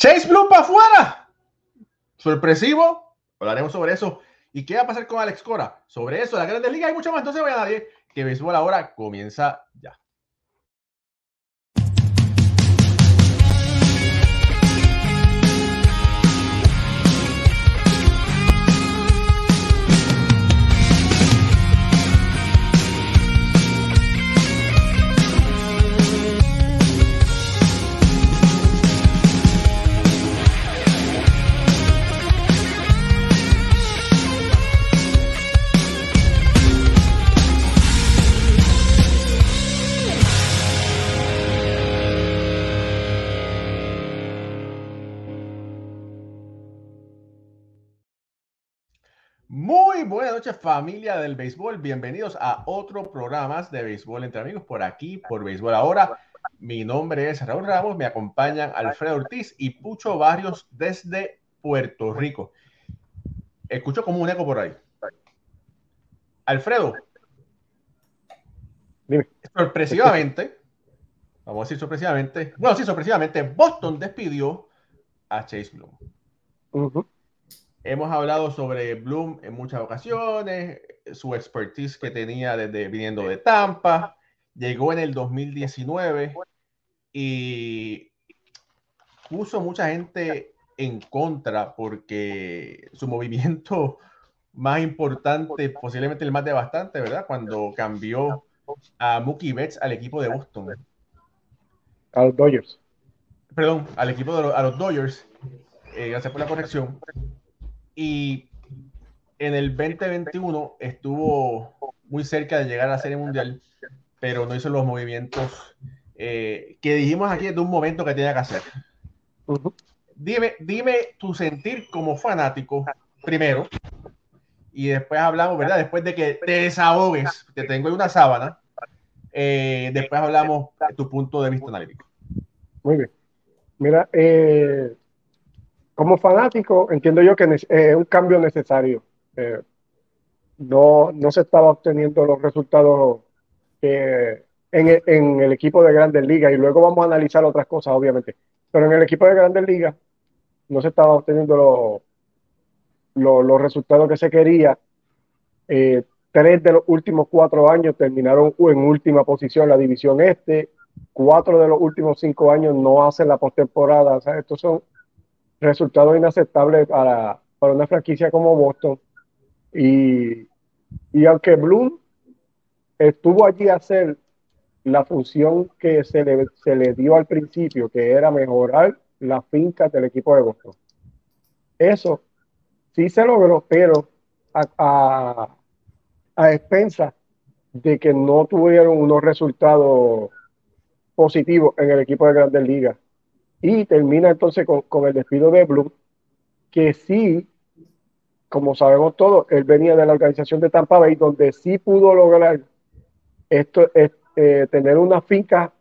Chase Bloom para afuera. Sorpresivo. Hablaremos sobre eso. ¿Y qué va a pasar con Alex Cora? Sobre eso, la Grandes Ligas y mucho más. Entonces, vaya nadie que béisbol ahora comienza ya. Muy buenas noches familia del béisbol, bienvenidos a otro programa de béisbol entre amigos por aquí, por béisbol ahora. Mi nombre es Raúl Ramos, me acompañan Alfredo Ortiz y Pucho Barrios desde Puerto Rico. Escucho como un eco por ahí. Alfredo, sorpresivamente, vamos a decir sorpresivamente, no, sí, sorpresivamente, Boston despidió a Chase Bloom. Hemos hablado sobre Bloom en muchas ocasiones, su expertise que tenía desde viniendo de Tampa, llegó en el 2019 y puso mucha gente en contra porque su movimiento más importante, posiblemente el más devastante, ¿verdad? Cuando cambió a Mookie Betts al equipo de Boston. A los Dodgers. Perdón, al equipo de los, a los Dodgers. Eh, gracias por la corrección y en el 2021 estuvo muy cerca de llegar a la Serie Mundial, pero no hizo los movimientos eh, que dijimos aquí desde un momento que tenía que hacer. Dime, dime tu sentir como fanático primero y después hablamos, ¿verdad? Después de que te desahogues, te tengo en una sábana, eh, después hablamos de tu punto de vista analítico. Muy bien. Mira, eh, como fanático, entiendo yo que es un cambio necesario. Eh, no, no se estaba obteniendo los resultados en, el, equipo de Grandes Ligas y luego vamos a analizar otras cosas, obviamente. Pero en el equipo de Grandes Ligas no se estaba obteniendo los resultados que se quería. Eh, tres de los últimos cuatro años terminaron en última posición la división este. Cuatro de los últimos cinco años no hacen la postemporada. O sea, estos son resultado inaceptable para, para una franquicia como Boston. Y, y aunque Bloom estuvo allí a hacer la función que se le, se le dio al principio, que era mejorar las fincas del equipo de Boston. Eso sí se logró, pero a, a, a expensas de que no tuvieron unos resultados positivos en el equipo de Grandes Ligas. Y termina entonces con, el despido de Blue, que sí, como sabemos todos, él venía de la organización de Tampa Bay, donde sí pudo lograr esto, eh, tener una finca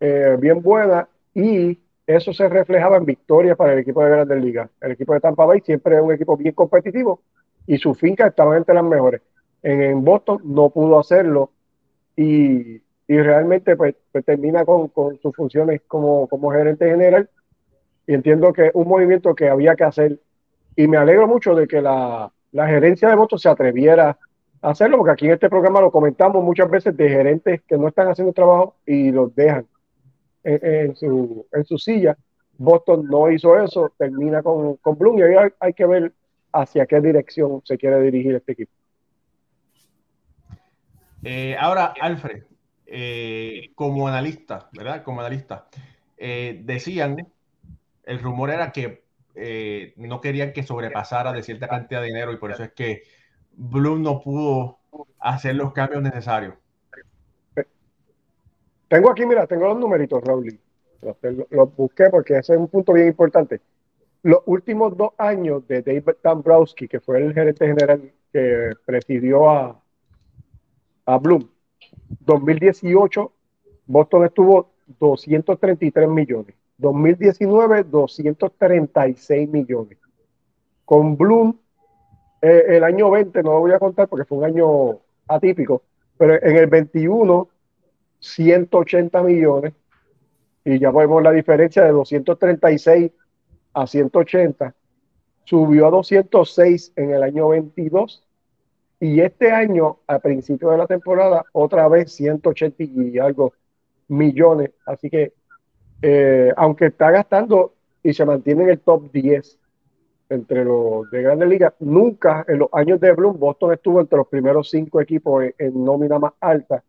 eh, bien buena y eso se reflejaba en victorias para el equipo de Grandes Ligas. El equipo de Tampa Bay siempre es un equipo bien competitivo y su finca estaba entre las mejores. en Boston no pudo hacerlo y y realmente pues, pues termina con, sus funciones como, gerente general. Y entiendo que un movimiento que había que hacer. Y me alegro mucho de que la, gerencia de votos se atreviera a hacerlo, porque aquí en este programa lo comentamos muchas veces de gerentes que no están haciendo trabajo y los dejan en, su, en su silla. Boston no hizo eso, termina con, con Bloom y ahí hay, que ver hacia qué dirección se quiere dirigir este equipo. Eh, ahora, Alfred, eh, como analista, ¿verdad? Como analista, eh, decían, el rumor era que eh, no querían que sobrepasara de cierta cantidad de dinero y por eso es que Bloom no pudo hacer los cambios necesarios. Tengo aquí, mira, tengo los numeritos, Raúl. Los, busqué porque ese es un punto bien importante. Los últimos dos años de David Dombrowski, que fue el gerente general que presidió a, a Bloom, 2018, Boston estuvo 233 millones. 2019, 236 millones. Con Bloom, eh, el año 20, no lo voy a contar porque fue un año atípico, pero en el 21, 180 millones. Y ya vemos la diferencia de 236 a 180, subió a 206 en el año 22 y este año, a principio de la temporada, otra vez 180 y algo millones. Así que, eh, aunque está gastando y se mantiene en el top 10 entre los de grandes ligas, nunca en los años de Bloom, Boston estuvo entre los primeros cinco equipos en, nómina más alta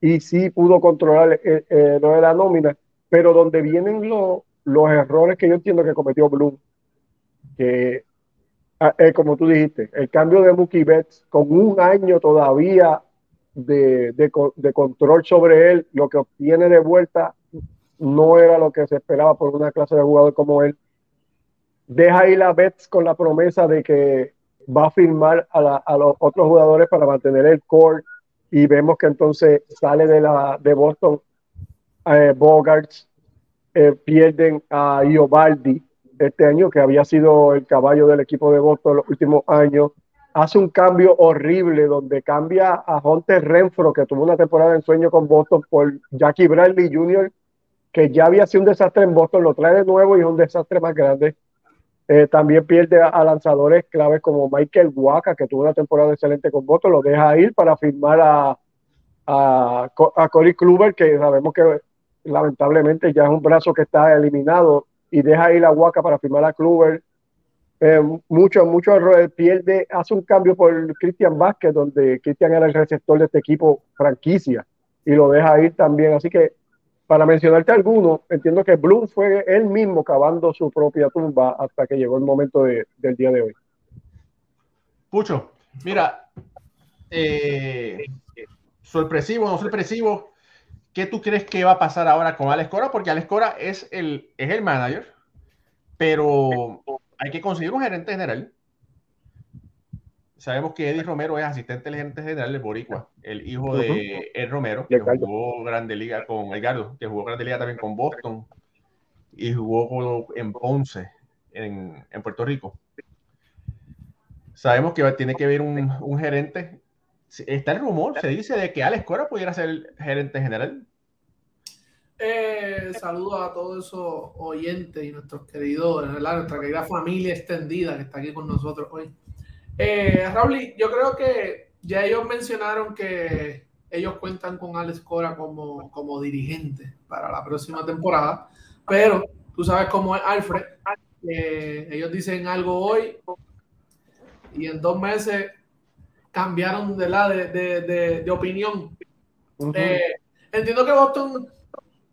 y sí pudo controlar eh, eh, lo de la nómina, pero donde vienen los, los errores que yo entiendo que cometió Bloom, que ah, como tú dijiste, el cambio de Mookie Betts con un año todavía de, de, control sobre él, lo que obtiene de vuelta no era lo que se esperaba por una clase de jugador como él. Deja ir a Betts con la promesa de que va a firmar a, los otros jugadores para mantener el core y vemos que entonces sale de, la, de Boston eh, Bogarts, eh, pierden a Iobaldi este año, que había sido el caballo del equipo de Boston los últimos años, hace un cambio horrible donde cambia a Hunter Renfro, que tuvo una temporada en sueño con Boston, por Jackie Bradley Jr., que ya había sido un desastre en Boston, lo trae de nuevo y es un desastre más grande. Eh, también pierde a, lanzadores claves como Michael Waka, que tuvo una temporada excelente con Boston, lo deja ir para firmar a, a, a Corey Kluber, que sabemos que lamentablemente ya es un brazo que está eliminado, y deja ir a Waka para firmar a Kluber eh, mucho, mucho errores. Pierde, hace un cambio por Cristian Vázquez, donde Cristian era el receptor de este equipo franquicia y lo deja ir también. Así que, para mencionarte alguno, entiendo que Bloom fue él mismo cavando su propia tumba hasta que llegó el momento del día de hoy. Pucho, mira, eh, sorpresivo, no sorpresivo, ¿qué tú crees que va a pasar ahora con Alex Cora? Porque Alex Cora es el, es el manager, pero hay que conseguir un gerente general. Sabemos que Eddie Romero es asistente del gerente general de Boricua, el hijo de Ed Romero, que jugó Grande Liga con Edgardo, que jugó Grande Liga también con Boston y jugó en Ponce, en, Puerto Rico. Sabemos que tiene que haber un, un, gerente. Está el rumor, se dice de que Alex Cora pudiera ser el gerente general. Eh, saludos a todos esos oyentes y nuestros queridos, nuestra querida familia extendida que está aquí con nosotros hoy. Eh, Raúl, yo creo que ya ellos mencionaron que ellos cuentan con Alex Cora como, como dirigente para la próxima temporada, pero tú sabes cómo es Alfred. ellos dicen algo hoy y en dos meses cambiaron de, la, de, de, opinión. Eh, entiendo que Boston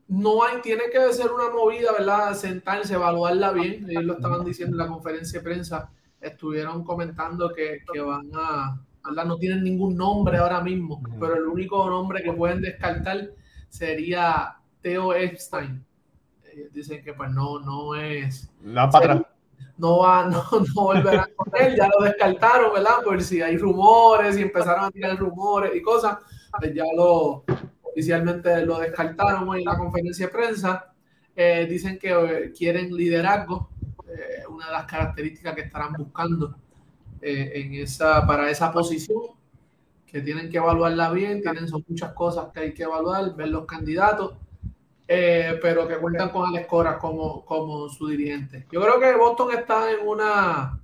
no hay, tiene que ser una movida, ¿verdad? Sentarse, evaluarla bien. Ellos lo estaban diciendo en la conferencia de prensa. Estuvieron comentando que, que van a, ¿verdad? No tienen ningún nombre ahora mismo, pero el único nombre que pueden descartar sería Theo Epstein. dicen que pues no, no es... La para no va, no, no volverán con él, ya lo descartaron, ¿verdad? Por si hay rumores y empezaron a tirar rumores y cosas, pues ya lo, oficialmente lo descartaron hoy en la conferencia de prensa. Eh, dicen que eh, quieren liderazgo, eh, una de las características que estarán buscando en esa, para esa posición, que tienen que evaluarla bien, tienen son muchas cosas que hay que evaluar, ver los candidatos, pero que cuentan con Alex Cora como, como su dirigente. Yo creo que Boston está en una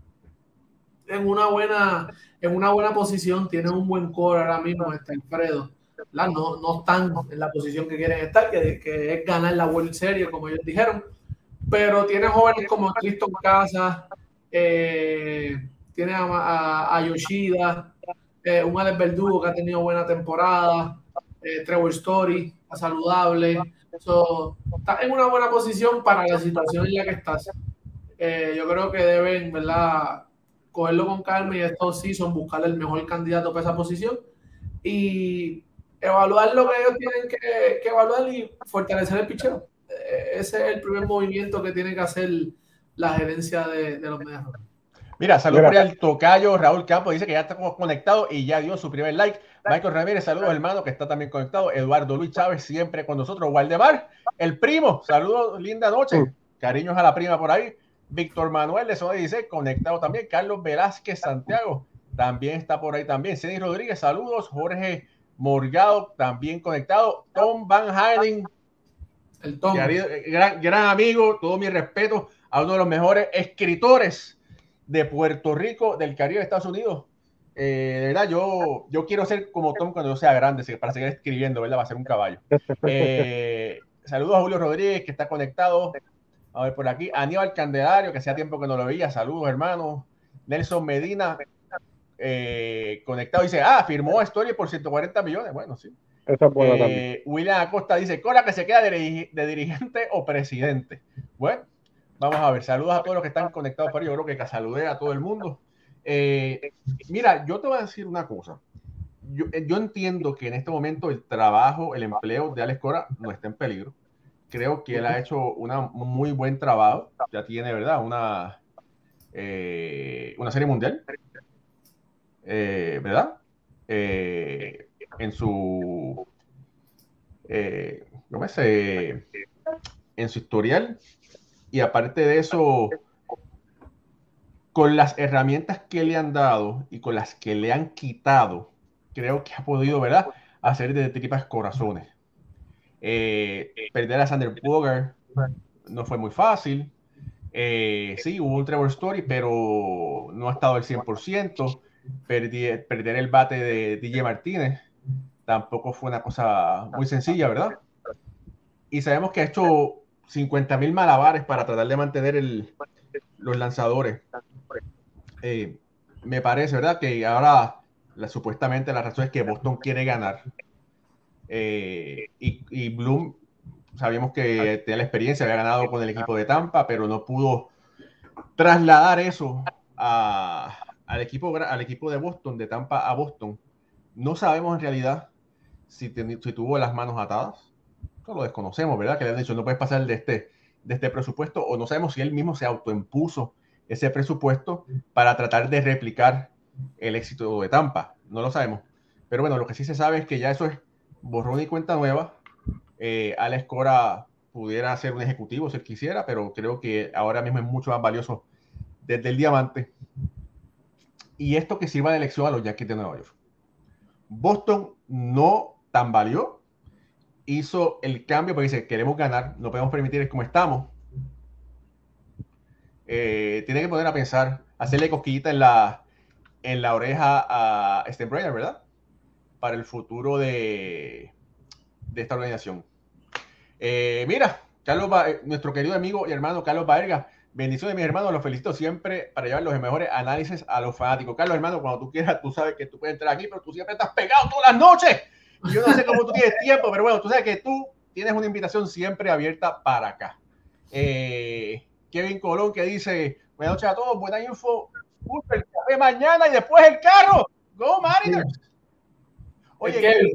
en una buena en una buena posición, tiene un buen core ahora mismo, está Alfredo no, no están en la posición que quieren estar, que, que, es ganar la World Series, como ellos dijeron. Pero tiene jóvenes como Cristo Casas, eh, tiene a, Yoshida, eh, un Alex Verdugo que ha tenido buena temporada, eh, Trevor Story, saludable. Está en una buena posición para la situación en la que estás. yo creo que deben, ¿verdad? Cogerlo con calma y estos sí son buscar el mejor candidato para esa posición. Y evaluar lo que ellos tienen que, evaluar y fortalecer el picheo. Eh, ese es el primer movimiento que tiene que hacer la gerencia de, los medios. Mira, saludos al tocayo Raúl Campos, dice que ya estamos conectados y ya dio su primer like. Michael Ramírez, saludos hermano, que está también conectado. Eduardo Luis Chávez, siempre con nosotros. Waldemar, el primo, saludos, linda noche. Cariños a la prima por ahí. Víctor Manuel, eso dice, conectado también. Carlos Velázquez Santiago, también está por ahí también. Ceni Rodríguez, saludos. Jorge Morgado también conectado. Tom Van Halen, el Tom. Gran, gran, amigo, todo mi respeto. a uno de los mejores escritores de Puerto Rico, del Caribe de Estados Unidos. Eh, de verdad, yo, yo quiero ser como Tom cuando yo sea grande, para seguir escribiendo, ¿verdad? Va a ser un caballo. Eh, saludos a Julio Rodríguez, que está conectado. A ver por aquí. Aníbal Candelario, que hacía tiempo que no lo veía. Saludos, hermanos. Nelson Medina, eh, conectado, dice, ah, firmó Story por 140 millones. Bueno, sí. Eh, William Acosta dice, Cola que se queda de, dirigente o presidente. Bueno, vamos a ver. Saludos a todos los que están conectados por ahí. Yo creo que saludé a todo el mundo. Eh, mira, yo te voy a decir una cosa. Yo, yo, entiendo que en este momento el trabajo, el empleo de Alex Cora no está en peligro. Creo que él ha hecho un muy buen trabajo. Ya tiene, ¿verdad? Una, una serie mundial. ¿Verdad? Eh, en su eh, en su historial y aparte de eso con las herramientas que le han dado y con las que le han quitado creo que ha podido verdad hacer de tripas corazones eh, perder a Sander Boger no fue muy fácil eh, sí hubo un Trevor Story pero no ha estado al 100% perder el bate de DJ Martínez tampoco fue una cosa muy sencilla, ¿verdad? Y sabemos que ha hecho 50 mil malabares para tratar de mantener los lanzadores. Eh, me parece, ¿verdad? Que ahora supuestamente la razón es que Boston quiere ganar. Eh, y, y, Bloom, sabíamos que tenía la experiencia, había ganado con el equipo de Tampa, pero no pudo trasladar eso al, equipo, al equipo de Boston, de Tampa a Boston. No sabemos en realidad si, tuvo las manos atadas. Eso lo desconocemos, ¿verdad? Que le han dicho no puedes pasar de este, de este presupuesto o no sabemos si él mismo se autoimpuso ese presupuesto para tratar de replicar el éxito de Tampa. No lo sabemos. Pero bueno, lo que sí se sabe es que ya eso es borrón y cuenta nueva. Eh, Alex Cora pudiera ser un ejecutivo si él quisiera, pero creo que ahora mismo es mucho más valioso desde el diamante. Y esto que sirva de elección a los Yankees de Nueva York. Boston no tambaleó, hizo el cambio porque dice, queremos ganar, no podemos permitir como estamos. Eh, tiene que poner a pensar, hacerle cosquillita en la, en la oreja a Steinbrenner, ¿verdad? Para el futuro de, de esta organización. Eh, mira, Carlos, eh, nuestro querido amigo y hermano Carlos Baerga, bendiciones mis hermanos, los felicito siempre para llevar los mejores análisis a los fanáticos. Carlos, hermano, cuando tú quieras, tú sabes que tú puedes entrar aquí, pero tú siempre estás pegado todas las noches yo no sé cómo tú tienes tiempo, pero bueno, tú sabes que tú tienes una invitación siempre abierta para acá. Eh, Kevin Colón que dice, buenas noches a todos, buena info, el café mañana y después el carro. Go Mariners. Oye,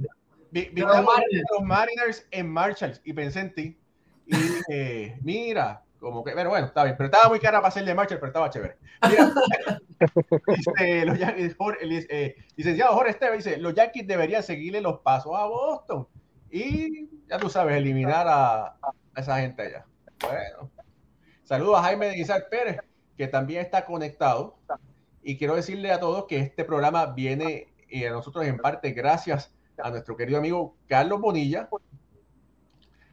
vi, los Mariners en Marshalls y pensé en ti. Y mira, como que, pero bueno, está bien, pero estaba muy cara para hacer de pero estaba chévere. dice, los Yankees, eh, licenciado Jorge Esteban dice, los Yankees deberían seguirle los pasos a Boston y ya tú sabes, eliminar a, esa gente allá. Bueno, saludos a Jaime de Isaac Pérez, que también está conectado. Y quiero decirle a todos que este programa viene y a nosotros en parte gracias a nuestro querido amigo Carlos Bonilla.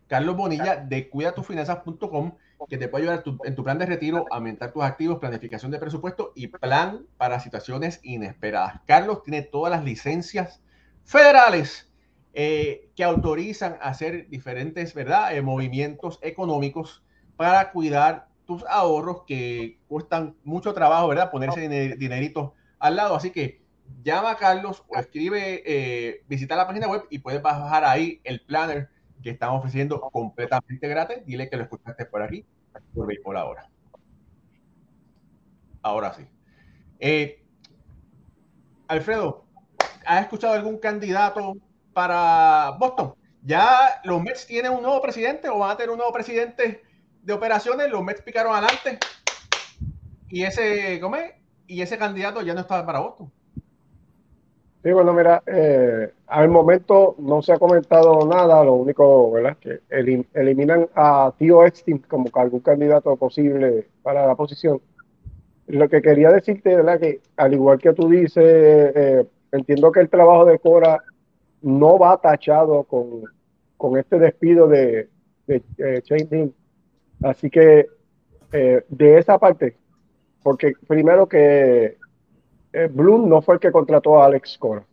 Carlos Bonilla de cuidatufinanzas.com que te puede ayudar en tu plan de retiro, aumentar tus activos, planificación de presupuesto y plan para situaciones inesperadas. Carlos tiene todas las licencias federales eh, que autorizan hacer diferentes ¿verdad? Eh, movimientos económicos para cuidar tus ahorros que cuestan mucho trabajo, ¿verdad? Ponerse dinerito al lado. Así que llama a Carlos o escribe, eh, visita la página web y puedes bajar ahí el planner que estamos ofreciendo completamente gratis. Dile que lo escuchaste por aquí, por Béisbol ahora. Ahora sí. Eh, Alfredo, ¿has escuchado algún candidato para Boston? ¿Ya los Mets tienen un nuevo presidente o van a tener un nuevo presidente de operaciones? Los Mets picaron adelante y ese, ¿cómo Y ese candidato ya no está para Boston. Sí, bueno, mira, eh, al momento no se ha comentado nada, lo único, ¿verdad? Que eliminan a Tío Epstein como algún candidato posible para la posición. Lo que quería decirte, ¿verdad? Que al igual que tú dices, eh, entiendo que el trabajo de Cora no va tachado con, este despido de, de eh, Así que eh, de esa parte, porque primero que eh, Bloom no fue el que contrató a Alex Cora.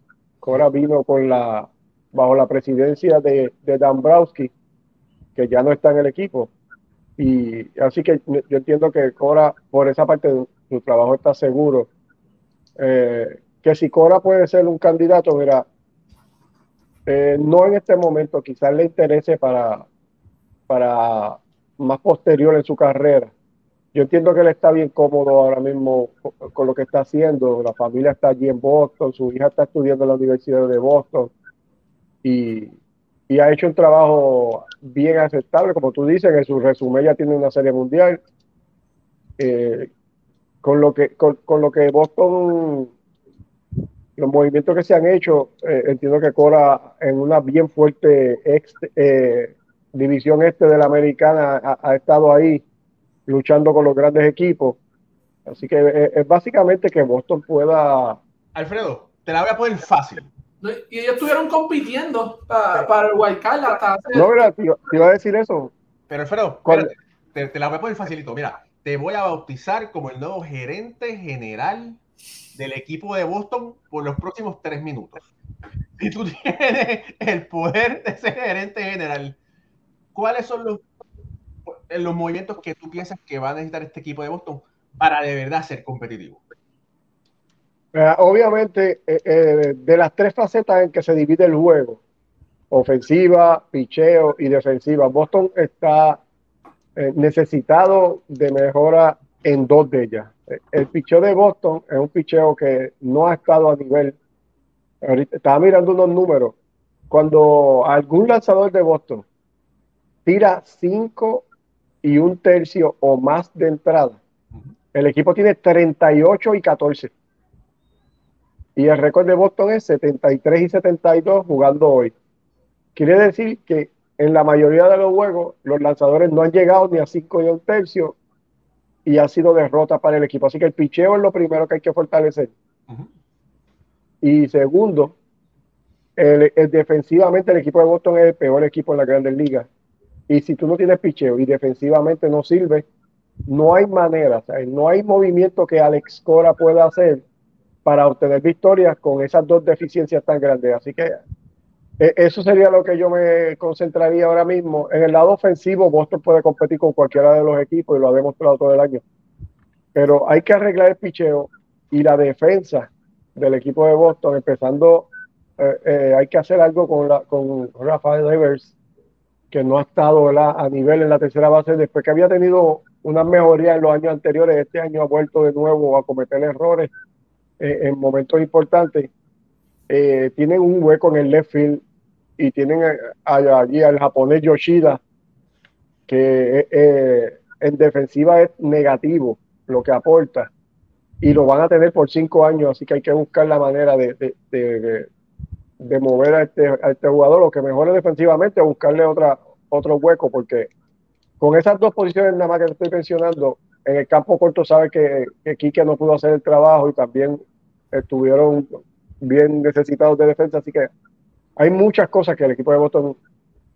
Cora vino con la, bajo la presidencia de, de Dambrowski, que ya no está en el equipo. Y así que yo entiendo que Cora, por esa parte, su trabajo está seguro. Eh, que si Cora puede ser un candidato, mira, eh, no en este momento, quizás le interese para, para más posterior en su carrera. Yo entiendo que él está bien cómodo ahora mismo con lo que está haciendo. La familia está allí en Boston, su hija está estudiando en la Universidad de Boston y, ha hecho un trabajo bien aceptable. Como tú dices, en su resumen ya tiene una serie mundial. Eh, con, lo que, con, lo que Boston, los movimientos que se han hecho, eh, entiendo que Cora en una bien fuerte eh, división este de la americana ha, estado ahí luchando con los grandes equipos. Así que es, básicamente que Boston pueda... Alfredo, te la voy a poner fácil. Y ellos estuvieron compitiendo para, el Wildcard hasta No, mira, te, iba a decir eso. Pero Alfredo, te, te, la voy a poner facilito. Mira, te voy a bautizar como el nuevo gerente general del equipo de Boston por los próximos tres minutos. Si tú tienes el poder de ser gerente general, ¿cuáles son los, los movimientos que tú piensas que va a necesitar este equipo de Boston para de verdad ser competitivo? Obviamente, eh, eh, de las tres facetas en que se divide el juego, ofensiva, picheo y defensiva, Boston está eh, necesitado de mejora en dos de ellas. El picheo de Boston es un picheo que no ha estado a nivel. estaba mirando unos números. Cuando algún lanzador de Boston tira cinco y un tercio o más de entrada, el equipo tiene 38 y 14. Y el récord de Boston es 73 y 72 jugando hoy. Quiere decir que en la mayoría de los juegos los lanzadores no han llegado ni a 5 y un tercio y ha sido derrota para el equipo. Así que el picheo es lo primero que hay que fortalecer. Y segundo, el, defensivamente el equipo de Boston es el peor equipo en la grandes ligas. Y si tú no tienes picheo y defensivamente no sirve, no hay manera, no hay movimiento que Alex Cora pueda hacer para obtener victorias con esas dos deficiencias tan grandes. Así que eh, eso sería lo que yo me concentraría ahora mismo. En el lado ofensivo, Boston puede competir con cualquiera de los equipos y lo ha demostrado todo el año. Pero hay que arreglar el picheo y la defensa del equipo de Boston, empezando, eh, eh, hay que hacer algo con, con Rafael Devers, que no ha estado a nivel en la tercera base después que había tenido una mejoría en los años anteriores. Este año ha vuelto de nuevo a cometer errores eh, en momentos importantes, eh, tienen un hueco en el left field y tienen allí al japonés Yoshida, que eh, en defensiva es negativo lo que aporta y lo van a tener por cinco años, así que hay que buscar la manera de, mover a este, a este jugador, lo que mejore defensivamente, buscarle otra, otro hueco, porque con esas dos posiciones nada más que estoy mencionando, en el campo corto sabe que, que Quique no pudo hacer el trabajo y también estuvieron bien necesitados de defensa, así que hay muchas cosas que el equipo de Boston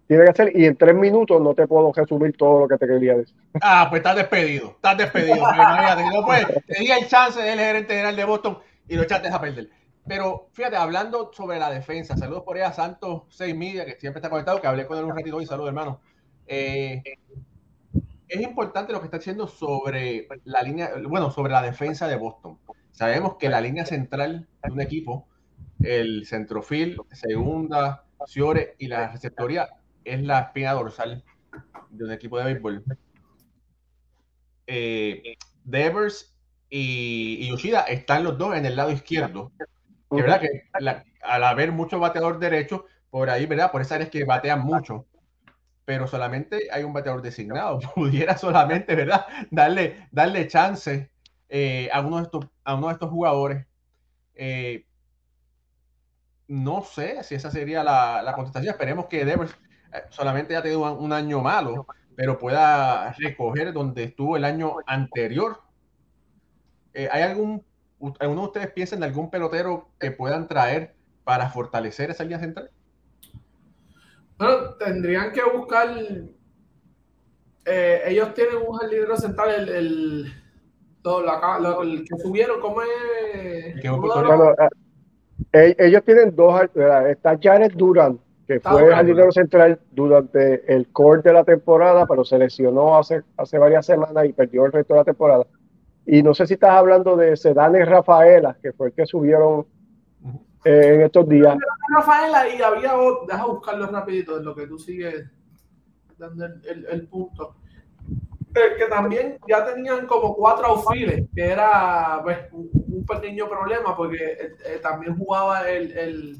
tiene que hacer y en tres minutos no te puedo resumir todo lo que te quería decir. Ah, pues estás despedido, estás despedido. no pues, te di el chance del gerente general de Boston y lo echaste a perder. Pero fíjate, hablando sobre la defensa, saludos por ahí a Santos 6 Media, que siempre está conectado, que hablé con él un ratito y saludos, hermano. Eh, es importante lo que está diciendo sobre la línea, bueno, sobre la defensa de Boston. Sabemos que la línea central de un equipo, el centrofil, segunda, Ciore y la receptoría es la espina dorsal de un equipo de béisbol. Eh, Devers y, Yoshida están los dos en el lado izquierdo. Es verdad que al haber mucho bateador derecho, por ahí, ¿verdad? Por esa área es que batean mucho pero solamente hay un bateador designado. Pudiera solamente, ¿verdad? Darle, darle chance eh, a, uno de estos, a uno de estos jugadores. Eh, no sé si esa sería la, la contestación. Esperemos que Devers eh, solamente haya tenido un, año malo, pero pueda recoger donde estuvo el año anterior. ¿Hay algún, alguno de ustedes piensa en algún pelotero que puedan traer para fortalecer esa línea central? Bueno, tendrían que buscar eh, ellos tienen un jardinero central, el, el, lo- la- lo- el que subieron, ¿cómo es? Bueno, eh, ellos tienen dos, está Jared Duran, que Está fue jardinero central durante el core de la temporada, pero se lesionó hace, hace varias semanas y perdió el resto de la temporada. Y no sé si estás hablando de Sedane Rafaela, que fue el que subieron eh, en estos días. Rafaela y había deja buscarlo rapidito en lo que tú sigues dando el, el- el punto. El que también ya tenían como cuatro outfields, que era pues, un, pequeño problema porque eh, eh, también jugaba el, el,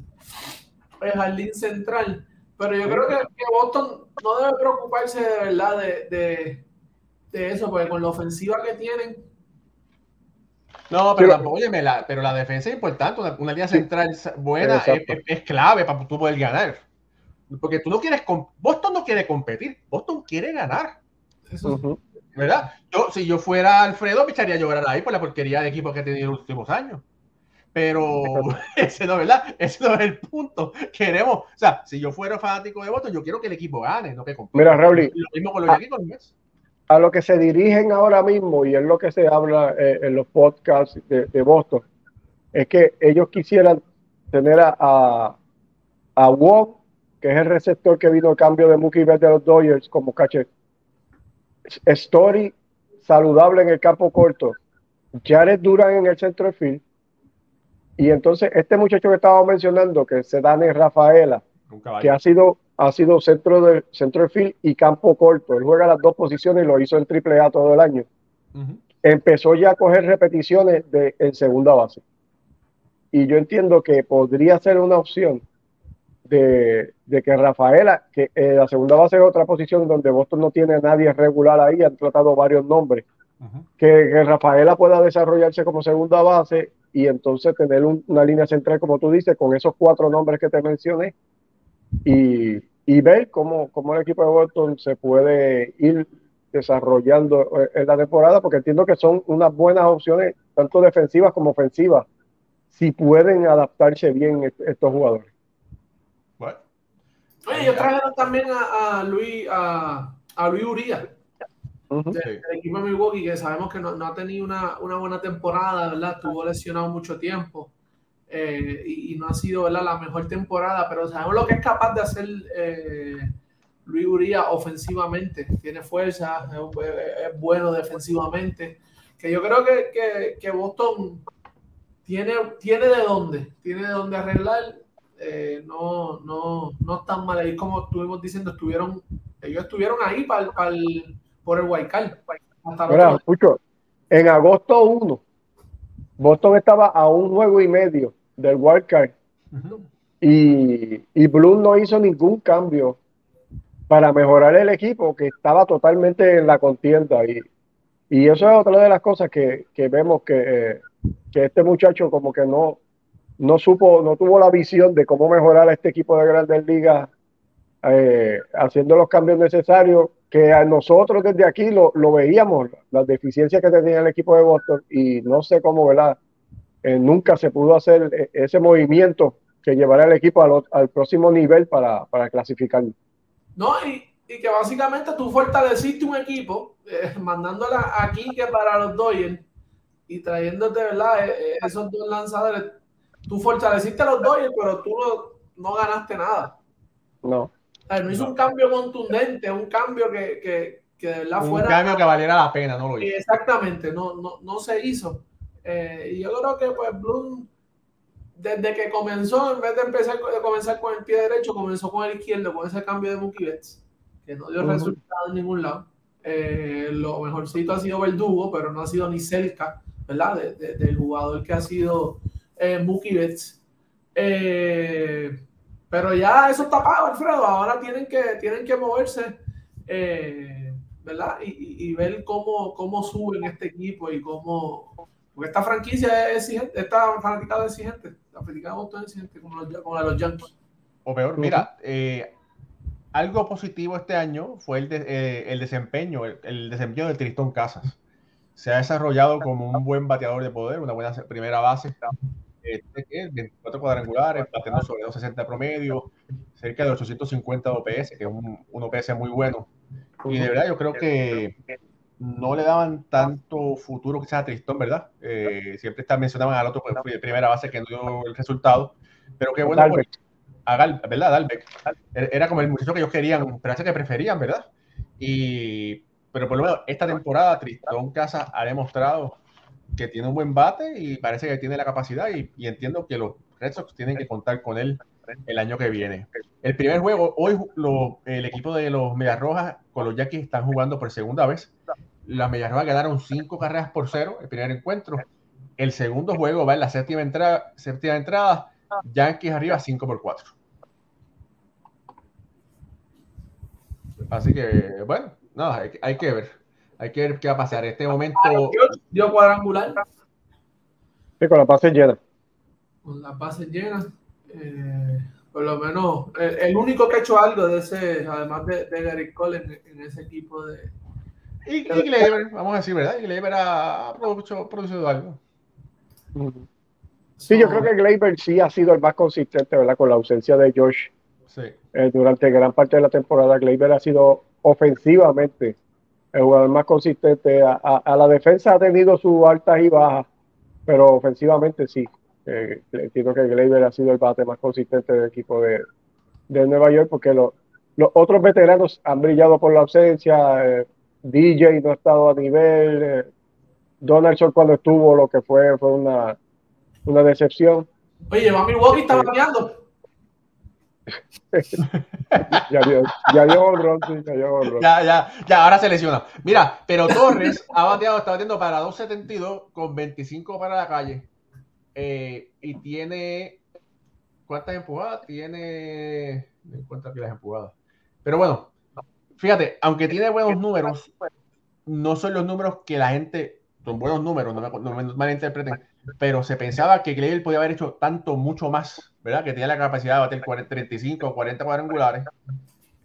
el jardín central. Pero yo creo que, que Boston no debe preocuparse de verdad de, de, de eso, porque con la ofensiva que tienen, No, pero Sí, tampoco, óyeme, la, pero la defensa es importante. Una, una línea central buena es, Exacto. es- es clave para tú poder ganar. Porque tú no quieres. Boston no quiere competir. Boston quiere ganar. eso. ¿Verdad? Yo, si yo fuera Alfredo, me echaría a llorar ahí por la porquería de equipo que he tenido en los últimos años. Pero ese no, ¿verdad? Ese no es el punto. Queremos, o sea, si yo fuera fanático de Boston, yo quiero que el equipo gane, no que compita. Mira, Raúl, Lo mismo con los Ah. Yankees. A lo que se dirigen ahora mismo, y es lo que se habla eh, en los podcasts de, de Boston, es que ellos quisieran tener a, a, a Wong, que es el receptor que vino a cambio de Mookie Betts de los Dodgers, como catcher. Story saludable en el campo corto. Jared Duran en el centro de field. Y entonces este muchacho que estaba mencionando, que se dan en Rafaela, que ha sido, ha sido centro de, centro de field y campo corto. Él juega las dos posiciones y lo hizo en triple A todo el año. Empezó ya a coger repeticiones de, en segunda base. Y yo entiendo que podría ser una opción de, de que Rafaela, que eh, la segunda base es otra posición donde Boston no tiene a nadie regular ahí, han tratado varios nombres, Ujú. que, que Rafaela pueda desarrollarse como segunda base y entonces tener un- una línea central, como tú dices, con esos cuatro nombres que te mencioné y, y ver cómo, cómo el equipo de Boston se puede ir desarrollando eh, en la temporada, porque entiendo que son unas buenas opciones, tanto defensivas como ofensivas, si pueden adaptarse bien est- estos jugadores. Bueno, Oye, ellos trajeron también a, a Luis a, a Luis Uría Ujú. sí. del equipo de Milwaukee, que sabemos que no, no ha tenido una, una buena temporada, ¿verdad? Estuvo lesionado mucho tiempo eh, y, y no ha sido, ¿verdad? La mejor temporada, pero sabemos lo que es capaz de hacer eh, Luis Uría ofensivamente. Tiene fuerza, es, es bueno defensivamente. Que yo creo que, que, que Boston tiene, tiene de dónde, tiene de dónde arreglar. eh, no, no, no están mal ahí, como estuvimos diciendo, estuvieron, ellos estuvieron ahí para el, por el escucho, en agosto 1, Boston estaba a un juego y medio del wild card Ujú. y, y Bloom no hizo ningún cambio para mejorar el equipo que estaba totalmente en la contienda y, y eso es otra de las cosas que, que vemos que, eh, que este muchacho como que no, no supo, no tuvo la visión de cómo mejorar a este equipo de grandes ligas eh, haciendo los cambios necesarios que a nosotros desde aquí lo, lo veíamos, las deficiencias que tenía el equipo de Boston y no sé cómo, ¿verdad? Eh, nunca se pudo hacer eh, ese movimiento que llevará al equipo al, al próximo nivel para, para clasificar. No, y, y que básicamente tú fortaleciste un equipo, eh, mandándola aquí que para los Dodgers y trayéndote, ¿verdad? Eh, esos dos lanzadores. Tú fortaleciste a los Dodgers, pero tú no, no ganaste nada. No. O sea, no hizo un cambio contundente, un cambio que, que, que de verdad Un fuera. cambio que valiera la pena, no lo hizo. Exactamente, no, no, no se hizo. Eh, y yo creo que pues Bloom, desde que comenzó, en vez de empezar de comenzar con el pie derecho, comenzó con el izquierdo, con ese cambio de Mookie Betts, que no dio Ujú. resultado en ningún lado. Eh, lo mejorcito ha sido Verdugo, pero no ha sido ni cerca, ¿verdad? De- de- del jugador que ha sido eh, Mookie Betts. Eh, pero ya eso está pago, Alfredo. Ahora tienen que, tienen que moverse, eh, ¿verdad? Y, y- y ver cómo, cómo suben este equipo y cómo. Porque esta franquicia es exigente, esta fanaticada es exigente. La fanaticada de es exigente, como los, como la de los Yankees. O peor, mira, eh, algo positivo este año fue el, de- eh, el desempeño, el, el desempeño del Tristón Casas. Se ha desarrollado como un buen bateador de poder, una buena primera base. Eh, ¿qué? 24 cuadrangulares, batiendo sobre 260 promedio, cerca de 850 OPS, que es un, un OPS muy bueno. Y de verdad yo creo que no le daban tanto futuro quizás a Tristón, ¿verdad? Eh, siempre está, mencionaban al otro pues, primera base que no dio el resultado. Pero qué bueno, pues, a Gal, ¿verdad? Dalbeck. Era como el muchacho que ellos querían, pero que preferían, ¿verdad? Y, pero por lo menos esta temporada Tristón Casa ha demostrado que tiene un buen bate y parece que tiene la capacidad y, y entiendo que los Red Sox tienen que contar con él el año que viene. El primer juego, hoy lo, el equipo de los Medias Rojas con los Yankees están jugando por segunda vez. Las Medias Rojas ganaron cinco carreras por cero el primer encuentro. El segundo juego va en la séptima entrada, séptima entrada Yankees arriba 5 por 4. Así que, bueno, no, hay, hay, que ver. Hay que ver qué va a pasar. En este momento. Dio cuadrangular. Sí, con la base llena. Con la base llena. Eh, por lo menos, el, único que ha hecho algo de ese, además de, de Gary Cole en, ese equipo de. Y, y vamos a decir, ¿verdad? Y ha producido, producido algo. Sí, yo creo que Gleyber sí ha sido el más consistente, ¿verdad? Con la ausencia de Josh. Sí. Eh, durante gran parte de la temporada, Gleyber ha sido ofensivamente el jugador más consistente. A, a, la defensa ha tenido sus altas y bajas, pero ofensivamente sí. Eh, entiendo que Gleyber ha sido el bate más consistente del equipo de, de Nueva York porque los otros veteranos han brillado por la ausencia. Eh, DJ no ha estado a nivel. Eh, Donaldson cuando estuvo lo que fue fue una, una decepción. Oye, va Milwaukee está bateando. ya dio, ya dio sí, ya dio. Ya, ya, ya, ahora se lesiona. Mira, pero Torres ha bateado, está batiendo para 2.72 con 25 para la calle. Eh, y tiene. ¿Cuántas empujadas? Tiene. Me cuenta que las empujadas. Pero bueno, fíjate, aunque tiene buenos números, no son los números que la gente. Son buenos números, no me, malinterpreten. Pero se pensaba que Gleyber podía haber hecho tanto, mucho más, ¿verdad? Que tenía la capacidad de bater 35 o 40 cuadrangulares.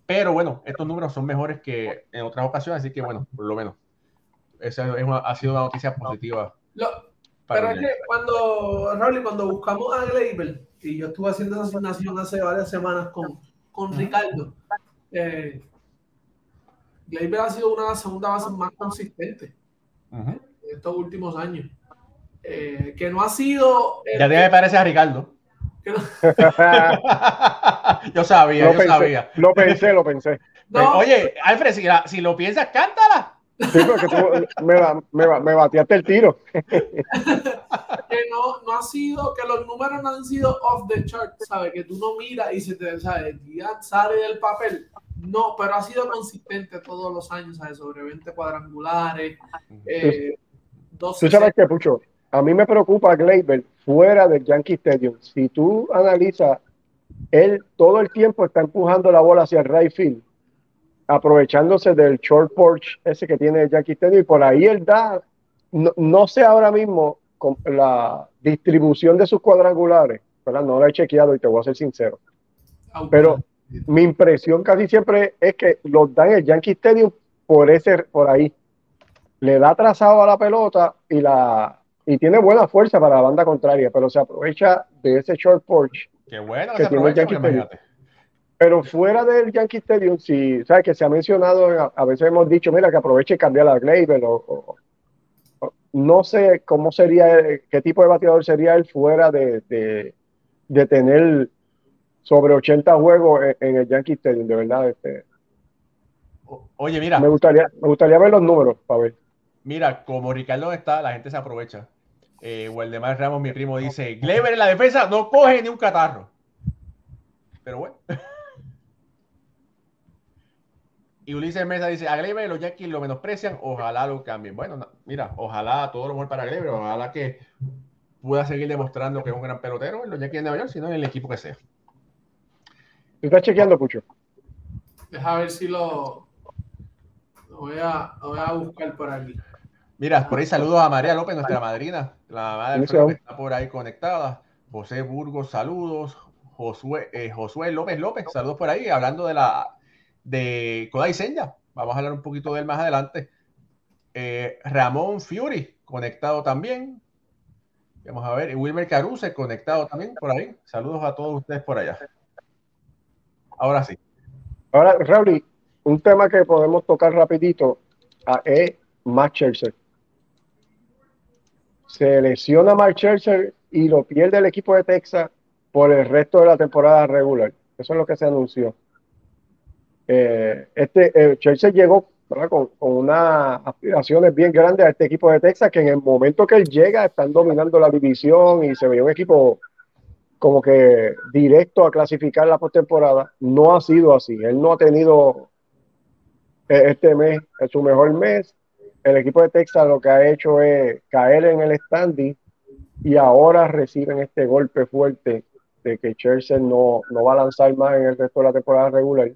Pero bueno, estos números son mejores que en otras ocasiones, así que bueno, por lo menos. Esa es ha sido una noticia positiva. Pero es que cuando, Raúl, cuando buscamos a Gleyber, y yo estuve haciendo esa asignación hace varias semanas con, con Ricardo, eh, Gleyber ha sido una de las segundas bases más consistentes en estos últimos años. Eh, que no ha sido. ya te me parece a Ricardo. yo sabía, yo sabía. Lo pensé, lo pensé. Oye, Alfred, si, si lo piensas, cántala. Sí, porque tú me, me, me, bateaste el tiro. que no, no ha sido, que los números no han sido off the chart, ¿sabes? Que tú no miras y se te, ¿sabes? Ya sale del papel. No, pero ha sido consistente todos los años, ¿sabes? Sobre 20 cuadrangulares. Eh, tú sabes que, Pucho, a mí me preocupa Gleyber fuera del Yankee Stadium. Si tú analizas, él todo el tiempo está empujando la bola hacia el right field aprovechándose del short porch ese que tiene Jackie Stadium y por ahí él da, no, sé ahora mismo con la distribución de sus cuadrangulares, ¿verdad? no lo he chequeado y te voy a ser sincero, pero mi impresión casi siempre es que los dan el Yankee Stadium por ese, por ahí, le da trazado a la pelota y la y tiene buena fuerza para la banda contraria, pero se aprovecha de ese short porch Qué bueno que, tiene el Yankee Stadium. Pero fuera del Yankee Stadium, si sabes que se ha mencionado, a veces hemos dicho, mira, que aproveche y cambiar la Gleyber, o, no sé cómo sería, qué tipo de bateador sería él fuera de, de, tener sobre 80 juegos en, el Yankee Stadium, de verdad. Este, Oye, mira. Me gustaría, me gustaría ver los números para ver. Mira, como Ricardo está, la gente se aprovecha. Eh, Waldemar Ramos, mi primo, dice: Gleyber en la defensa no coge ni un catarro. Pero bueno. Y Ulises Mesa dice, a Gleyber los Yankees lo menosprecian, ojalá lo cambien. Bueno, mira, ojalá todo lo mejor para Gleyber, ojalá que pueda seguir demostrando que es un gran pelotero en los Yankees de Nueva York, sino en el equipo que sea. ¿Estás chequeando, Pucho? Deja ver si lo, lo, voy, a, voy a buscar por aquí. Mira, por ahí saludos a María López, nuestra madrina, la madre que está por ahí conectada. José Burgos, saludos. Josué, eh, Josué López López, saludos por ahí, hablando de la de Kodai Senya. Vamos a hablar un poquito de él más adelante. Eh, Ramón Fury, conectado también. Vamos a ver. Wilmer Caruse, conectado también por ahí. Saludos a todos ustedes por allá. Ahora sí. Ahora, Raúl, un tema que podemos tocar rapidito ah, es Max Scherzer. Se lesiona Max Scherzer y lo pierde el equipo de Texas por el resto de la temporada regular. Eso es lo que se anunció. Eh, este eh, Scherzer llegó con, con, unas aspiraciones bien grandes a este equipo de Texas, que en el momento que él llega están dominando la división y se veía un equipo como que directo a clasificar la postemporada. No ha sido así. Él no ha tenido eh, este mes es su mejor mes. El equipo de Texas lo que ha hecho es caer en el standing y ahora reciben este golpe fuerte de que Chelsea no, no va a lanzar más en el resto de la temporada regular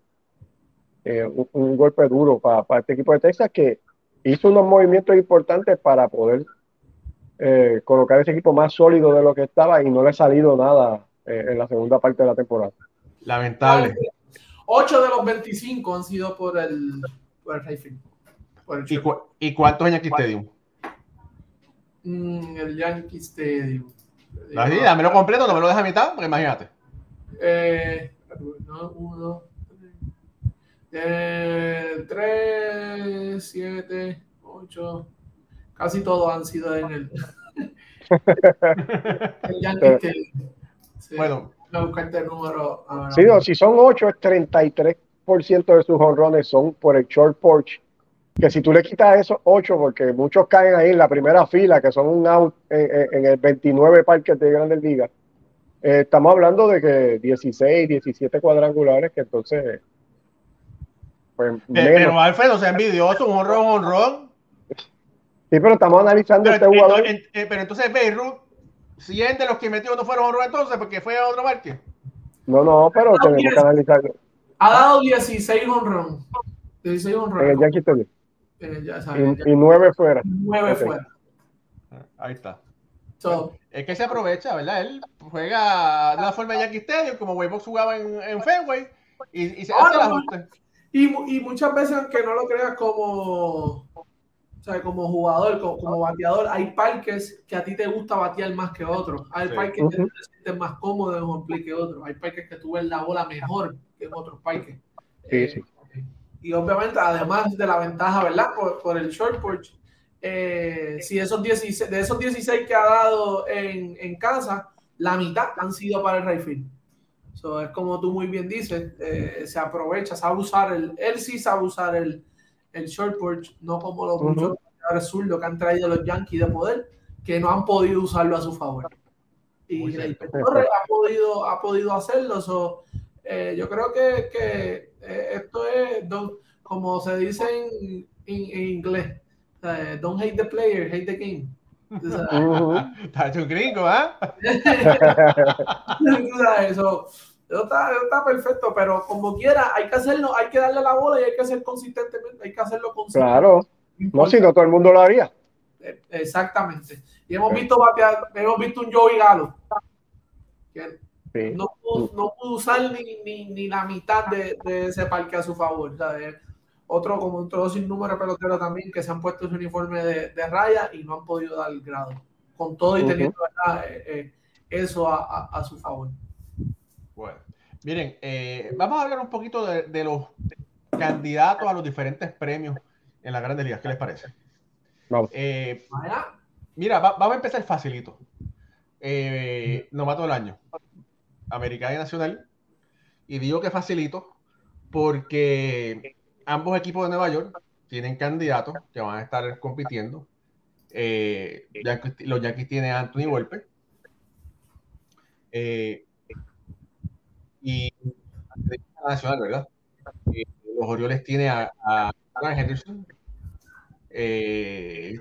eh, un, golpe duro para, este equipo de Texas que hizo unos movimientos importantes para poder eh, colocar ese equipo más sólido de lo que estaba y no le ha salido nada eh, en la segunda parte de la temporada. Lamentable. 8 de los 25 han sido por el, por el ¿Y, ¿Y, cuántos en Yankee Stadium? Mm, el Yankee Stadium. Dámelo completo, no me lo deja a mitad, porque imagínate. Eh, uno, eh, 3, 7, 8. Casi todos han sido en el. el Yankee Bueno. Buscarte número. Sí, no, si son 8, es 33% de sus honrones son por el short porch. Que si tú le quitas esos 8, porque muchos caen ahí en la primera fila, que son un out en, el 29 parques de Grandes Ligas, eh, estamos hablando de que 16, 17 cuadrangulares, que entonces pues, pero Alfredo, se envidioso, un honrón, honrón. Sí, pero estamos analizando este jugador. Eh, pero entonces Beirut, si es de los que metió no fueron honrón entonces, porque fue a otro parque. No, no, pero tenemos que analizarlo. Ha dado 16 honrón. 16 honrón. En el Yankee Stadium. y, y 9 fuera. 9 fuera. Ahí está. es que se aprovecha, ¿verdad? Él juega de la forma de Yankee Stadium, como Waybox jugaba en, en Fenway, y, y se hace la ajuste. Y, y, muchas veces, aunque no lo creas como, o sea, como jugador, como, bateador, hay parques que a ti te gusta batear más que otros. Hay parques que te sientes más cómodo en un que otros. Hay parques que tú ves la bola mejor que en otros parques. Sí, y obviamente, además de la ventaja, ¿verdad? Por, por el short porch, eh, si esos 16, de esos 16 que ha dado en, en casa, la mitad han sido para el right es como tú muy bien dices, eh, se aprovecha, sabe usar el, él sí sabe usar el, el short porch, no como los muchos zurdos que han traído los Yankees de poder, que no han podido usarlo a su favor. Y el ha podido, ha podido hacerlo. Eh, yo creo que, que eh, esto es, como se dice en, en, inglés, don't hate the player, hate the game. Está hecho un gringo, ¿ah? Eso, está, está, perfecto, pero como quiera, hay que hacerlo, hay que darle la bola y hay que hacer consistentemente, hay que hacerlo consistentemente. Claro, no, si no todo el mundo lo haría. Eh, exactamente. Y hemos visto batear, hemos visto un Joey Galo que no, pudo, no, pudo, usar ni, ni, ni la mitad de, de, ese parque a su favor. ¿sabes? otro como otro sin número pelotero también que se han puesto su uniforme de, de, raya y no han podido dar el grado. Con todo y teniendo eh, eh, eso a, a, su favor. Bueno, miren, eh, vamos a hablar un poquito de, de, los candidatos a los diferentes premios en las grandes ligas. ¿Qué les parece? Vamos. mira, vamos a empezar facilito. novato del año. Americana y Nacional. Y digo que facilito porque ambos equipos de Nueva York tienen candidatos que van a estar compitiendo. Eh, los Yankees tienen a Anthony Volpe. Eh, y nacional, ¿verdad? Eh, los Orioles tienen a, a Henderson.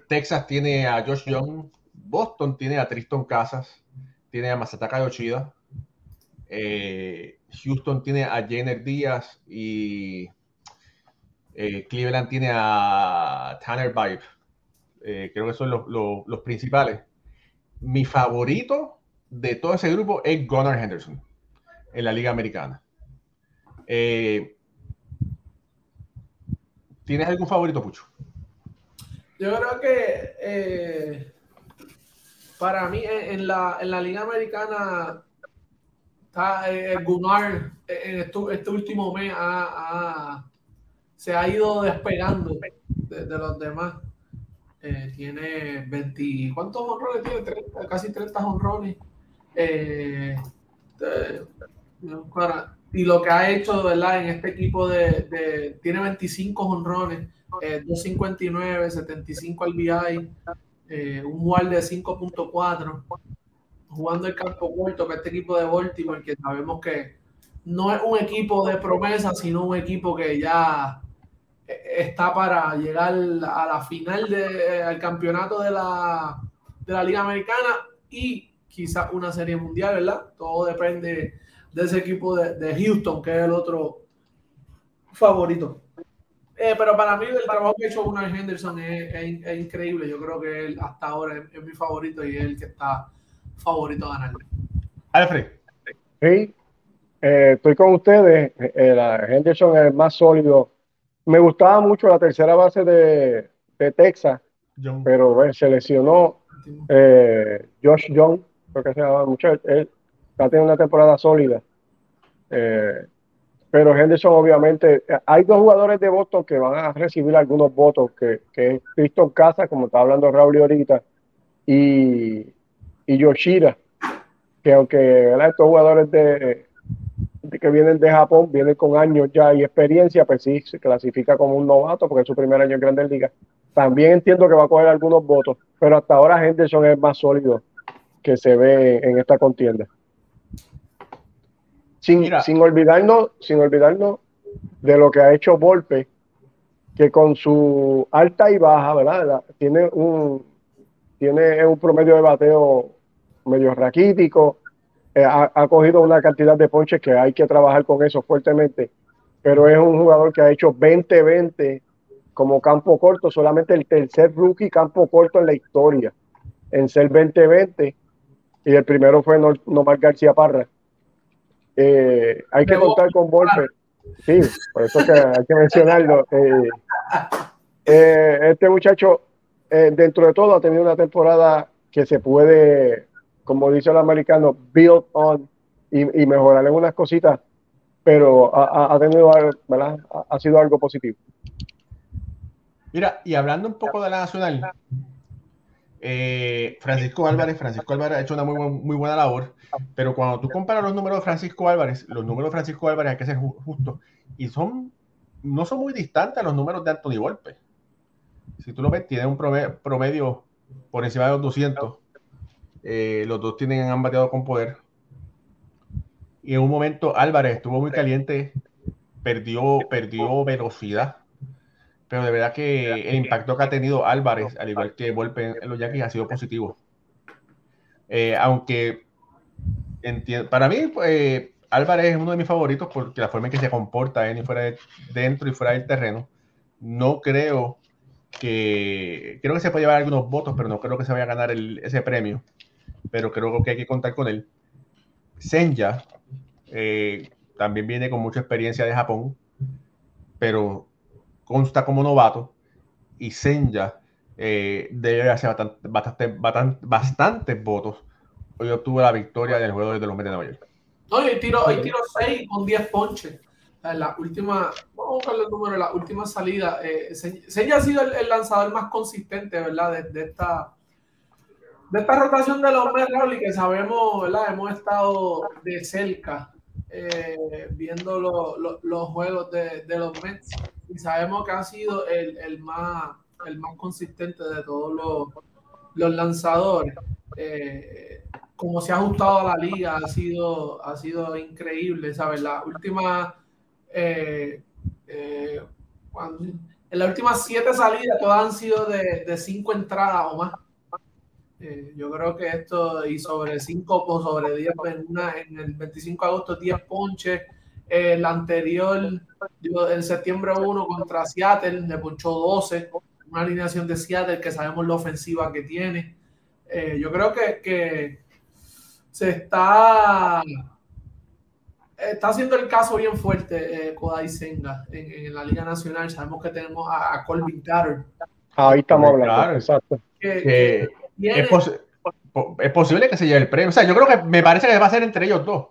Texas tiene a Josh Young. Boston tiene a Tristan Casas. Tiene a Masataka Yoshida. Houston tiene a Jenner Díaz y eh, Cleveland tiene a Tanner Vibe. Eh, creo que son los, los, principales. Mi favorito de todo ese grupo es Gunnar Henderson en la Liga Americana. Eh, ¿Tienes algún favorito, Pucho? Yo creo que para mí en la, en la, Liga Americana está Gunnar en este, último mes ha, se ha ido despegando de, los demás. Eh, tiene 20, ¿cuántos honrones tiene? casi 30 honrones. Eh, y lo que ha hecho, ¿verdad? En este equipo de, tiene 25 honrones, 259, 75 RBI, eh, un WAR de 5.4, jugando el campo corto para este equipo de Baltimore, que sabemos que no es un equipo de promesa, sino un equipo que ya eh, está para llegar a la final del campeonato de la, de la Liga Americana y quizás una serie mundial, ¿verdad? Todo depende de ese equipo de, de Houston, que es el otro favorito. Eh, pero para mí el trabajo que ha hecho Gunnar Henderson es, es, increíble. Yo creo que él hasta ahora es, mi favorito y es el que está favorito a ganar. Alfred. Sí, eh, estoy con ustedes. Eh, Henderson es el más sólido. Me gustaba mucho la tercera base de, de Texas, pero bueno, se lesionó Josh Young, creo que se llama mucho. Él está teniendo una temporada sólida. Eh, pero Henderson obviamente, hay dos jugadores de Boston que van a recibir algunos votos, que, que es Cristo Casa, como estaba hablando Raúl ahorita, y, y Yoshira, que aunque estos jugadores de, que vienen de Japón, vienen con años ya y experiencia, pues sí, se clasifica como un novato porque es su primer año en Grandes Ligas. También entiendo que va a coger algunos votos, pero hasta ahora Henderson es más sólido que se ve en esta contienda. Sin, sin, olvidarnos, sin olvidarnos de lo que ha hecho Volpe, que con su alta y baja, ¿verdad? Tiene un, tiene un promedio de bateo medio raquítico, eh, ha, cogido una cantidad de ponches que hay que trabajar con eso fuertemente, pero es un jugador que ha hecho 20-20 como campo corto, solamente el tercer rookie campo corto en la historia en ser 20-20 y el primero fue Nomar García Parra eh, hay que contar con Volpe. Sí, por eso que hay que mencionarlo. Eh, eh, este muchacho, dentro de todo, ha tenido una temporada que se puede, como dice el americano, build on y, mejorar en unas cositas, pero ha, tenido, ¿verdad? Ha, sido algo positivo. Mira, y hablando un poco de la nacional, Francisco Álvarez, Francisco Álvarez ha hecho una muy, buena labor. Pero cuando tú comparas los números de Francisco Álvarez, los números de Francisco Álvarez hay que ser justos y son no son muy distantes a los números de Anthony Volpe. Si tú lo ves, tiene un promedio por encima de los 200. Eh, los dos tienen han bateado con poder. Y en un momento Álvarez estuvo muy caliente, perdió, perdió velocidad. Pero de verdad que el impacto que ha tenido Álvarez, al igual que Volpe en los Yankees, ha sido positivo. Eh, aunque para mí, pues, Álvarez es uno de mis favoritos porque la forma en que se comporta fuera dentro y fuera del terreno. No creo que. Creo que se puede llevar algunos votos, pero no creo que se vaya a ganar ese premio. Pero creo que hay que contar con él. Senja eh, también viene con mucha experiencia de Japón, pero consta como novato. Y Senja eh, debe hacer bastante, bastante, bastantes votos hoy obtuvo la victoria del juego de los Mets de Nueva York. No, hoy tiró, hoy tiró 6 con 10 ponches. La última, vamos a buscar el número, la última salida. Eh, Senya ha sido el, lanzador más consistente, ¿verdad? De, esta, de esta rotación de los Mets, y que sabemos, ¿verdad? Hemos estado de cerca eh, viendo los juegos de, de, los Mets y sabemos que ha sido el, el, más, el más consistente de todos los, los lanzadores. Eh, como se ha ajustado a la liga ha sido, ha sido increíble, ¿sabes? La última, eh, eh, en las últimas siete salidas todas han sido de, cinco entradas o más. Eh, yo creo que esto, y sobre cinco o sobre diez, en, en el 25 de agosto, 10 ponches. El anterior, en septiembre 1 contra Seattle, le ponchó 12. Una alineación de Seattle que sabemos la ofensiva que tiene. yo creo que, que se está está haciendo el caso bien fuerte eh, Kodai Senga en, la Liga Nacional. Sabemos que tenemos a, Colvin Carter. Ahí estamos hablando, exacto. Es, posible que se lleve el premio. O sea, yo creo que me parece que va a ser entre ellos dos.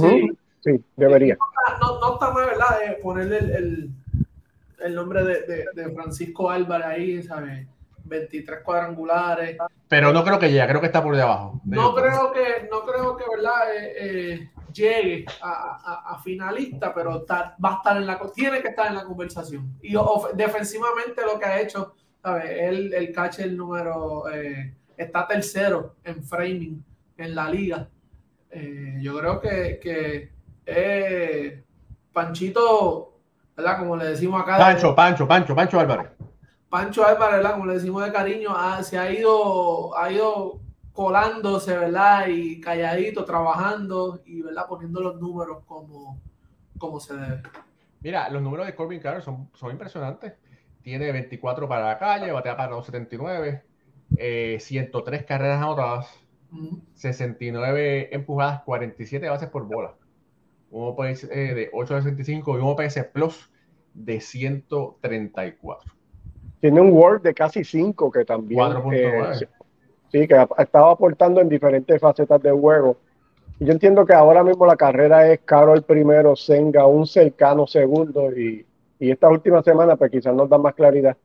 sí. sí. debería. No, no, está mal, ¿verdad? ponerle el, el nombre de, de, Francisco Álvarez ahí, ¿sabes? 23 cuadrangulares. Pero no creo que llegue, creo que está por debajo. no creo que, no creo que, ¿verdad? Eh, eh, llegue a, finalista, pero va a estar en la tiene que estar en la conversación. Y defensivamente lo que ha hecho, ¿sabes? El, el catcher número eh, está tercero en framing en la liga. yo creo que, que Panchito ¿verdad? Como le decimos acá. Pancho, Pancho, Pancho, Pancho Álvarez. Pancho Álvarez, ¿verdad? Como le decimos de cariño, se ha ido, ha ido colándose, ¿verdad? Y calladito, trabajando y, ¿verdad? Poniendo los números como, como se debe. Mira, los números de Corbin Carter son, son impresionantes. Tiene 24 para la calle, batea para los 79, 103 carreras anotadas, 69 empujadas, 47 bases por bola un OPS eh, de 865 y un OPS Plus de 134. Tiene un Word de casi 5 que también. 4.9. Eh, sí, que estaba aportando en diferentes facetas de juego. Y yo entiendo que ahora mismo la carrera es Carol primero, Senga un cercano segundo y, y esta última semana pues quizás nos da más claridad.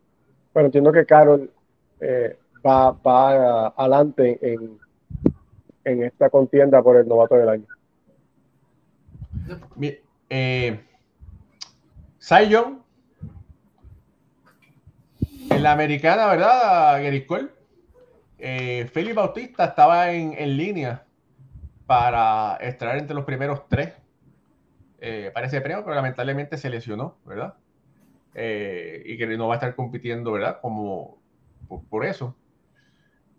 Pero entiendo que Carol eh, va, va adelante en, en esta contienda por el novato del año. Eh, Sion en la americana, ¿verdad, Gary Eh, Félix Bautista estaba en, línea para extraer entre los primeros tres eh, para ese premio, pero lamentablemente se lesionó, ¿verdad? Eh, y que no va a estar compitiendo, ¿verdad? Como por, eso.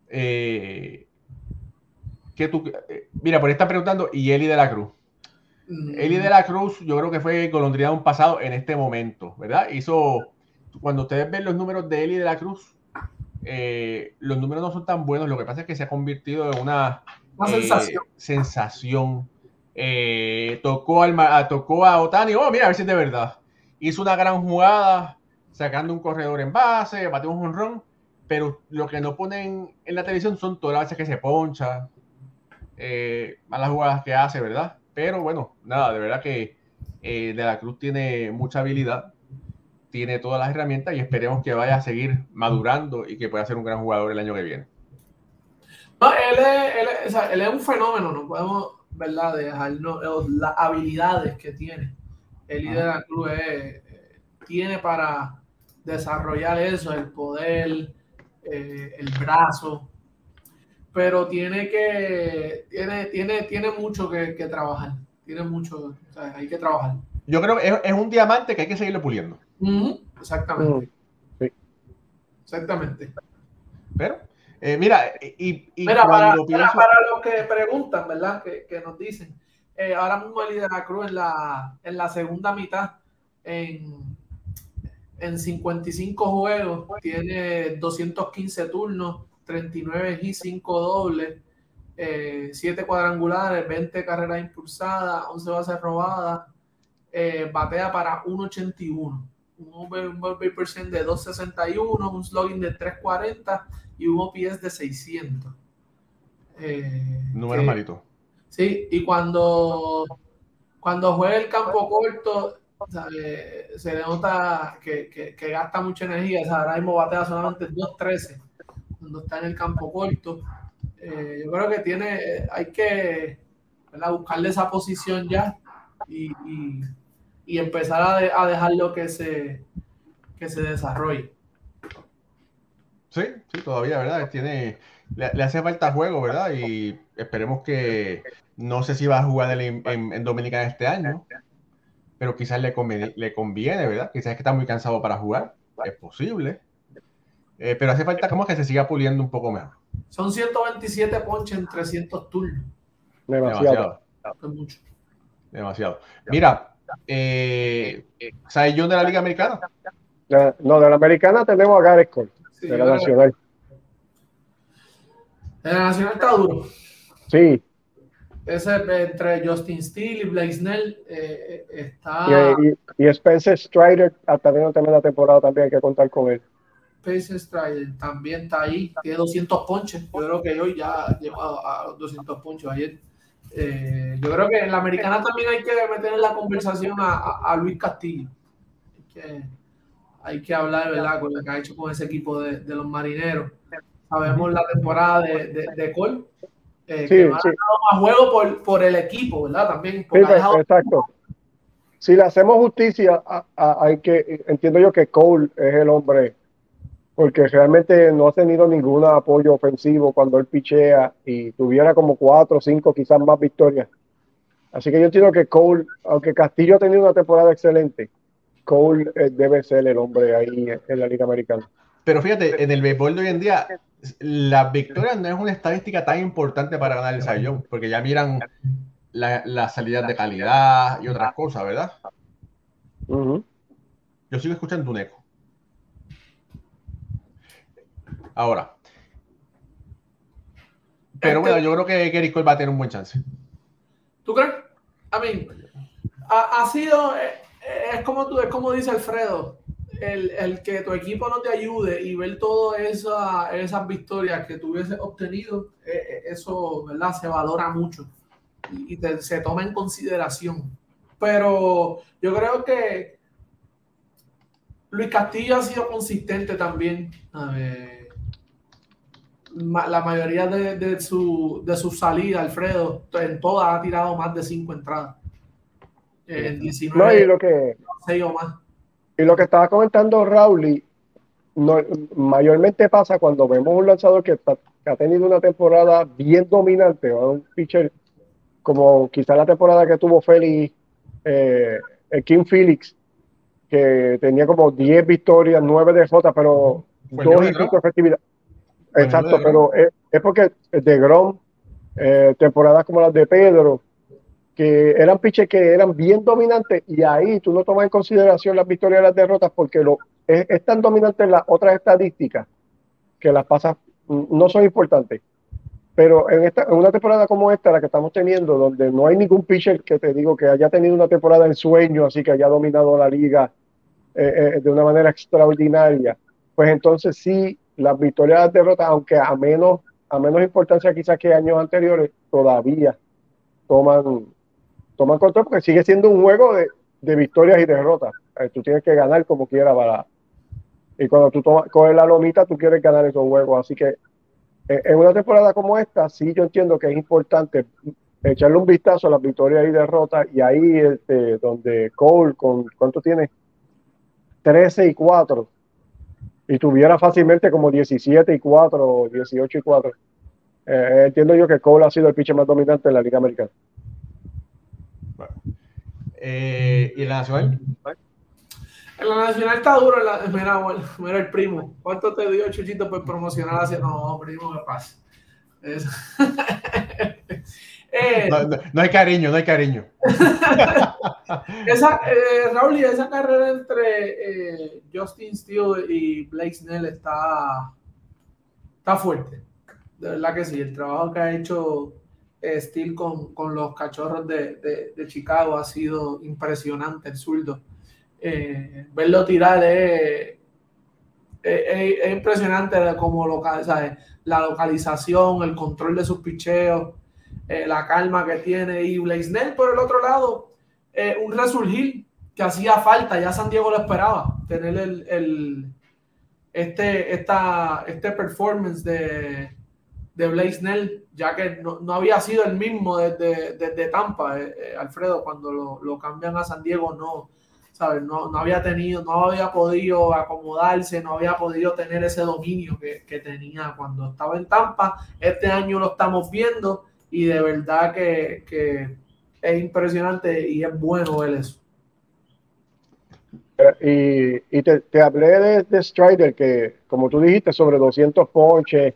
Eh, que tú, mira, por ahí está preguntando, y Eli de la Cruz. Eli de la Cruz, yo creo que fue golondrina un pasado en este momento, ¿verdad? Hizo, cuando ustedes ven los números de Eli de la Cruz, eh, los números no son tan buenos, lo que pasa es que se ha convertido en una, eh, sensación. Eh, tocó, al, tocó a Otani, oh, mira, a ver si es de verdad. Hizo una gran jugada, sacando un corredor en base, batió un jonrón, pero lo que no ponen en la televisión son todas las veces que se poncha, malas jugadas que hace, ¿verdad? Pero bueno, nada, de verdad que eh, De la Cruz tiene mucha habilidad, tiene todas las herramientas y esperemos que vaya a seguir madurando y que pueda ser un gran jugador el año que viene. No, él es, él es, un fenómeno, no podemos, ¿verdad?, dejarnos las habilidades que tiene. El líder de la Cruz tiene para desarrollar eso, el poder, eh, el brazo, pero tiene que, tiene, tiene, tiene mucho que, trabajar, tiene mucho, hay que trabajar. Yo creo que es, un diamante que hay que seguirlo puliendo. Exactamente. Mm, Exactamente. Pero, eh, mira, y, mira, para, para, los que preguntan, ¿verdad? Que, que nos dicen, eh, ahora mismo el líder de la Cruz en la, en la segunda mitad, en, en 55 juegos, tiene 215 turnos, 39 y 5 dobles, 7 eh, cuadrangulares, 20 carreras impulsadas, 11 bases robadas, eh, batea para 1.81, un percent de 2.61, un slugging de 3.40 y un OPS de 600. Eh, Número malito. Sí, y cuando, cuando juega el campo corto, se nota que, que, gasta mucha energía. ahora mismo batea solamente 2.13 cuando está en el campo corto. Eh, yo creo que tiene, hay que buscarle esa posición ya y, empezar a, a, dejarlo que se, que se desarrolle. Sí, sí, todavía, ¿verdad? Tiene, le, hace falta juego, ¿verdad? Y esperemos que, no sé si va a jugar en, en, Dominicana este año, pero quizás le conviene, le conviene, ¿verdad? Quizás es que está muy cansado para jugar, es posible. Eh, pero hace falta como que se siga puliendo un poco mejor. Son 127 ponches en 300 turnos. Demasiado. Demasiado. Mira, eh, ¿sabes John de la Liga Americana? No, de la Americana tenemos a Gareth Cole, de la Nacional. De la Nacional está duro. Sí. Ese entre Justin Steele y Blake Snell eh, está. Y, y, Spencer Strider, hasta final de la temporada también hay que contar con él. Pace Strider también está ahí, tiene 200 ponches. Yo creo que hoy ya llegado a 200 ponches ayer. Eh, yo creo que en la americana también hay que meter en la conversación a, Luis Castillo. Hay que, hay que hablar, ¿verdad? Con lo que ha hecho con ese equipo de, de los marineros. Sabemos la temporada de, de, de Cole, eh, Sí, que más juego por, por el equipo, ¿verdad? También. Sí, dejado- exacto. Si le hacemos justicia, a- a- hay que, entiendo yo que Cole es el hombre, porque realmente no ha tenido ningún apoyo ofensivo cuando él pichea y tuviera como cuatro o cinco, quizás más victorias. Así que yo entiendo que Cole, aunque Castillo ha tenido una temporada excelente, Cole eh, debe ser el hombre ahí en la Liga Americana. Pero fíjate, en el béisbol de hoy en día, la victoria no es una estadística tan importante para ganar el Sayón, porque ya miran la- las salidas de calidad y otras cosas, ¿verdad? Ujú. Yo sigo escuchando un eco. Ahora. Pero bueno, yo creo que Gary Cole va a tener un buen chance. ¿Tú crees? A mí, ha, ha sido, eh, eh, es como tú, es como dice Alfredo, el, el que tu equipo no te ayude y ver todas esa, esas victorias que tú hubieses obtenido, eh, eh, eso, ¿verdad? Se valora mucho y, te- se toma en consideración. Pero yo creo que Luis Castillo ha sido consistente también. A ver, ma- la mayoría de, de su, de sus salidas, Alfredo, en todas ha tirado más de cinco entradas. En No, 19, y lo que, 6 o más. Y lo que estaba comentando Raúl, y no- mayormente pasa cuando vemos un lanzador que, está- que ha tenido una temporada bien dominante, o un pitcher como quizá la temporada que tuvo Félix, eh, el King Felix, que tenía como 10 victorias, 9 derrotas, pero el dos y pico efectividad. Exacto, pero es, es porque de Grom, eh, temporadas como las de Pedro, que eran pitchers que eran bien dominantes y ahí tú no tomas en consideración las victorias y las derrotas porque lo, es, es tan dominante en las otras estadísticas que las pasas mm, no son importantes. Pero en, esta, en una temporada como esta, la que estamos teniendo, donde no hay ningún pitcher que te digo que haya tenido una temporada en sueño, así que haya dominado la liga eh, eh, de una manera extraordinaria, pues entonces sí, las victorias y las derrotas, aunque a menos, a menos importancia quizás que años anteriores, todavía toman, toman control porque sigue siendo un juego de, victorias y derrotas. Eh, tú tienes que ganar como quiera para... Y cuando tú tomas, coges la lomita, tú quieres ganar esos juegos. Así que eh, en una temporada como esta, sí yo entiendo que es importante echarle un vistazo a las victorias y derrotas. Y ahí este, donde Cole, con ¿cuánto tiene? 13 y 4. Y tuviera fácilmente como 17 y 4 o 18 y 4. Eh, entiendo yo que Cole ha sido el pitcher más dominante en la Liga Americana. Eh, ¿Y la nacional? En la nacional está duro. en la- mira, bueno, mira el primo. ¿Cuánto te dio Chuchito por promocionar hacia.? No, primo, ¿qué pasa? Eh, No, no- no hay cariño, no hay cariño. esa, eh, Raúl, y esa carrera entre eh, Justin Steele y Blake Snell está, está fuerte. De verdad que sí. El trabajo que ha hecho Steele con, con los cachorros de, de- Chicago ha sido impresionante, el zurdo. Eh, verlo tirar es, es- es- es impresionante de cómo local, ¿sabes? la localización, el control de sus picheos, eh, la calma que tiene. Y Blaisnell, por el otro lado, eh, un resurgir que hacía falta, ya San Diego lo esperaba, tener el, el- este, esta, este performance de, de Blaisnell, ya que no, no había sido el mismo desde, desde Tampa, eh, eh, Alfredo, cuando lo, lo cambian a San Diego, no, ¿sabes? No, no había tenido, no había podido acomodarse, no había podido tener ese dominio que, que tenía cuando estaba en Tampa. Este año lo estamos viendo y de verdad que, que es impresionante y es bueno ver eso. Y, y te, te hablé de, de Strider, que como tú dijiste, sobre 200 ponches,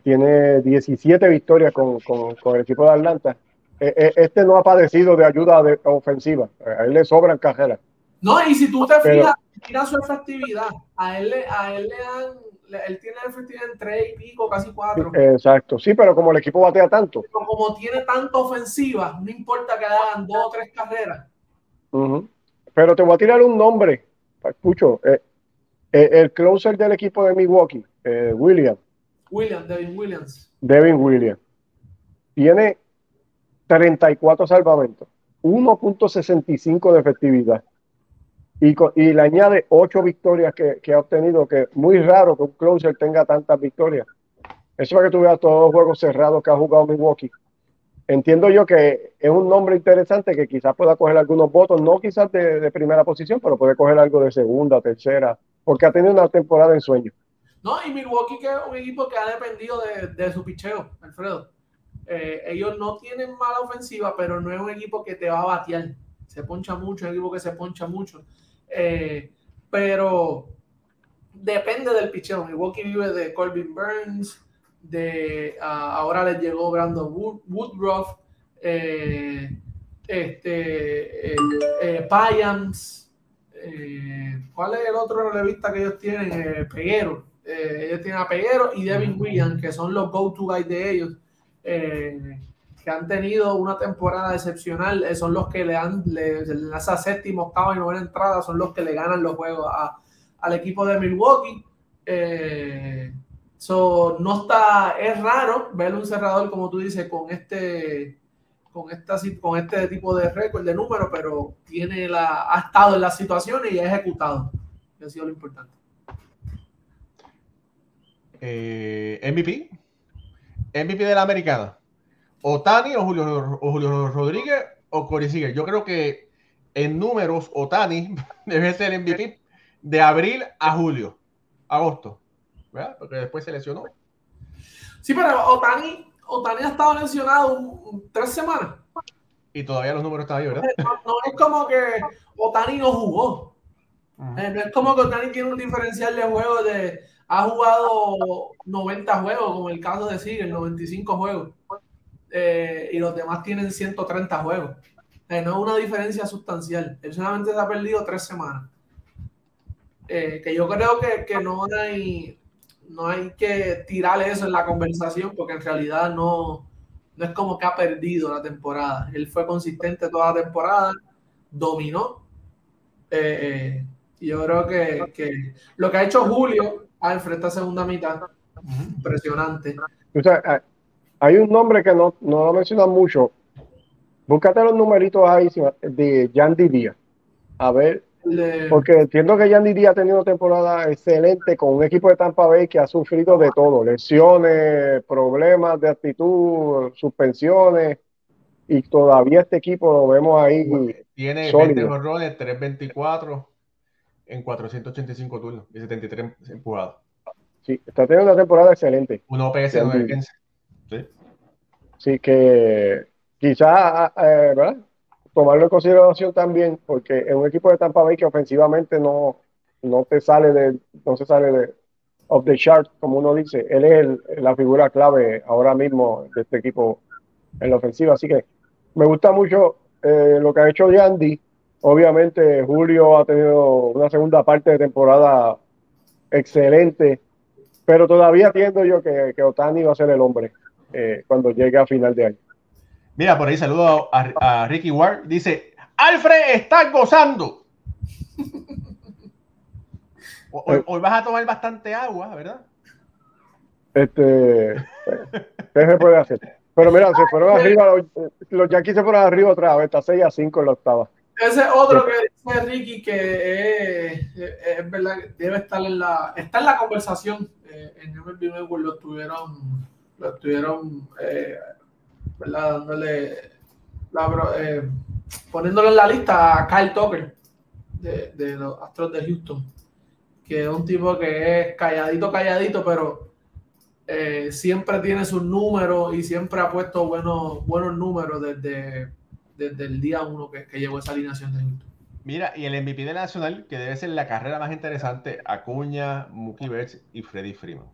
tiene 17 victorias con, con- con el equipo de Atlanta. Eh, eh, Este no ha padecido de ayuda de- ofensiva, Eh, a él le sobran carreras. No, y si tú te Pero- fijas, mira su efectividad. A él, le- a él le dan, le- él tiene efectividad en tres y pico, casi cuatro. Exacto, sí, pero como el equipo batea tanto, Pero como tiene tanta ofensiva, no importa que hagan dos o tres carreras. Pero te voy a tirar un nombre, escucho, eh, eh, el closer del equipo de Milwaukee, eh, William, Williams, Devin Williams. Devin Williams, tiene 34 salvamentos, 1.65 de efectividad y, le añade ocho victorias que, ha obtenido, que muy raro que un closer tenga tantas victorias. Eso es que tú veas todos los juegos cerrados que ha jugado Milwaukee. Entiendo yo que es un nombre interesante que quizás pueda coger algunos votos, no quizás de, de primera posición, pero puede coger algo de segunda, tercera, porque ha tenido una temporada en sueño. No, y Milwaukee que es un equipo que ha dependido de, de su picheo, Alfredo. Eh, ellos no tienen mala ofensiva, pero no es un equipo que te va a batear. Se poncha mucho, es un equipo que se poncha mucho. Eh, pero depende del picheo. Milwaukee vive de Corbin Burns, de uh, ahora les llegó Brandon Wood, Woodruff, eh, este, eh, Payams, ¿cuál es el otro relevista que ellos tienen? Peguero. Ellos tienen a Peguero y Devin Williams, que son los go-to guys de ellos. que han tenido una temporada excepcional, son los que le han, le, esa séptima, octava y novena entrada, son los que le ganan los juegos a, al equipo de Milwaukee. Eh, So, no está, es raro ver un cerrador, como tú dices, con este, con esta, con este tipo de récord, de número, pero tiene la, ha estado en las situaciones y ha ejecutado. ha sido lo importante. Eh, MVP. MVP de la americana. Otani o Julio, o Julio Rodríguez o Corey Seager. Yo creo que en números, Otani debe ser el MVP de abril a julio, agosto. ¿verdad? Porque después se lesionó. Sí, pero Otani, Otani ha estado lesionado un, tres semanas. Y todavía los números están ahí, ¿verdad? No, no es como que Otani no jugó. Uh -huh. eh, no es como que Otani tiene un diferencial de juego de. Ha jugado 90 juegos, como el caso de Sigue, 95 juegos. Eh, y los demás tienen 130 juegos. Eh, no es una diferencia sustancial. Él solamente se ha perdido tres semanas. Eh, que yo creo que, que no hay no hay que tirarle eso en la conversación porque en realidad no, no es como que ha perdido la temporada. Él fue consistente toda la temporada, dominó. Eh, y yo creo que, que, lo que ha hecho Julio al frente a segunda mitad, impresionante. O sea, hay un nombre que no, no lo mencionan mucho. Búscate los numeritos ahí de Yandy Díaz. A ver porque entiendo que Yandy Díaz ha tenido una temporada excelente con un equipo de Tampa Bay que ha sufrido de todo, lesiones, problemas de actitud, suspensiones, y todavía este equipo lo vemos ahí. Tiene sólido. 20 roles, 324 en 485 turnos y 73 empujados. Sí, está teniendo una temporada excelente. Un OPS 915. Sí. Sí, que quizás, eh, ¿verdad? tomarlo en consideración también, porque es un equipo de Tampa Bay que ofensivamente no, no te sale de, no se sale de of the chart, como uno dice. Él es el, la figura clave ahora mismo de este equipo en la ofensiva. Así que me gusta mucho eh, lo que ha hecho Yandy. Obviamente, Julio ha tenido una segunda parte de temporada excelente, pero todavía entiendo yo que, que Otani va a ser el hombre eh, cuando llegue a final de año. Mira, por ahí saludo a, a, Ricky Ward. Dice, Alfred está gozando. Hoy, hoy, vas a tomar bastante agua, ¿verdad? Este, ¿qué se puede hacer? Pero mira, se fueron arriba, los, los Yankees se fueron arriba otra vez, está 6 a 5 en la octava. Ese otro que dice Ricky que es, es, verdad, debe estar en la, está en la conversación. Eh, en MLB Network lo estuvieron, lo estuvieron eh, ¿verdad? Dándole la, eh, poniéndole en la lista a Kyle Tucker de, de, los Astros de Houston, que es un tipo que es calladito, calladito, pero eh, siempre tiene sus números y siempre ha puesto buenos, buenos números desde, desde el día uno que, que llegó esa alineación de Houston. Mira, y el MVP de Nacional, que debe ser la carrera más interesante, Acuña, Mookie Betts y Freddy Freeman.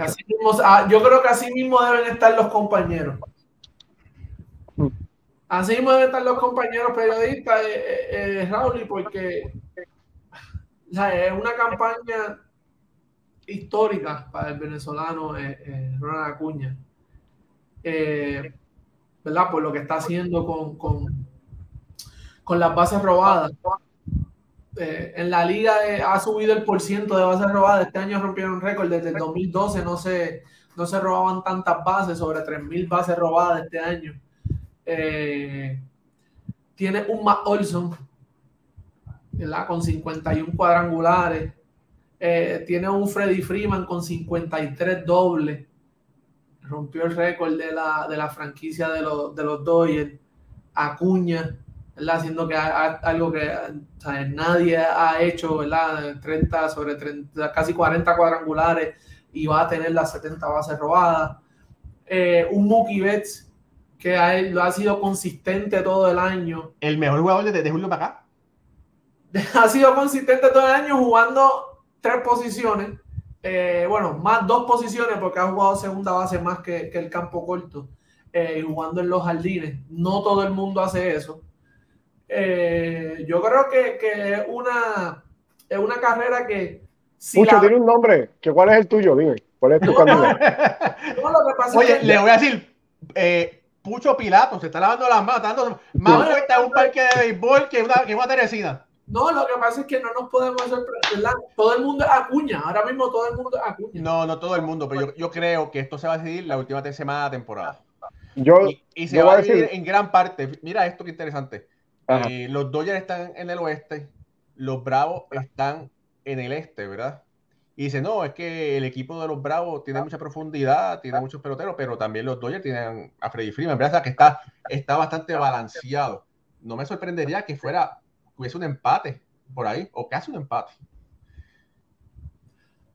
Así mismo, yo creo que así mismo deben estar los compañeros. Así mismo deben estar los compañeros periodistas, eh, eh, eh, Raúl, porque o sea, es una campaña histórica para el venezolano eh, Ronald Acuña. ¿Verdad? Por lo que está haciendo con, con, con las bases robadas. Eh, en la liga eh, ha subido el porciento de bases robadas. Este año rompieron récord. Desde el 2012 no se, no se robaban tantas bases, sobre 3.000 bases robadas este año. Eh, tiene un Matt Olson. Con 51 cuadrangulares. Eh, tiene un Freddy Freeman con 53 dobles. Rompió el récord de la, de la franquicia de los, de los Dodgers. Acuña, ¿verdad? Haciendo que algo que nadie ha hecho, ¿verdad? 30 sobre 30, casi 40 cuadrangulares y va a tener las 70 bases robadas. Eh, un Mookie Betts que ha, lo ha sido consistente todo el año. El mejor jugador desde Julio para acá. Ha sido consistente todo el año jugando tres posiciones. Eh, bueno, más dos posiciones porque ha jugado segunda base más que, que el campo corto. Eh, jugando en los jardines. No todo el mundo hace eso. Eh, yo creo que, que es, una, es una carrera que... Si Mucho, tiene un nombre. ¿Que ¿Cuál es el tuyo? Dime. ¿Cuál es tu no, Oye, le voy a decir, eh, Pucho Pilato se está lavando las manos, está dando más vueltas a un parque de béisbol que una, que una Teresina. No, lo que pasa es que no nos podemos sorprender. Todo el mundo es acuña. Ahora mismo todo el mundo es acuña. No, no todo el mundo, pero yo, yo creo que esto se va a decidir la última semana de temporada. Yo, y, y se va a decidir en gran parte. Mira esto que interesante. Eh, los Dodgers están en el oeste, los Bravos están en el este, ¿verdad? Y dice, no, es que el equipo de los Bravos tiene mucha profundidad, tiene muchos peloteros, pero también los Dodgers tienen a Freddy Freeman, ¿verdad? que está, está bastante balanceado. No me sorprendería que fuera, hubiese un empate por ahí, o casi un empate.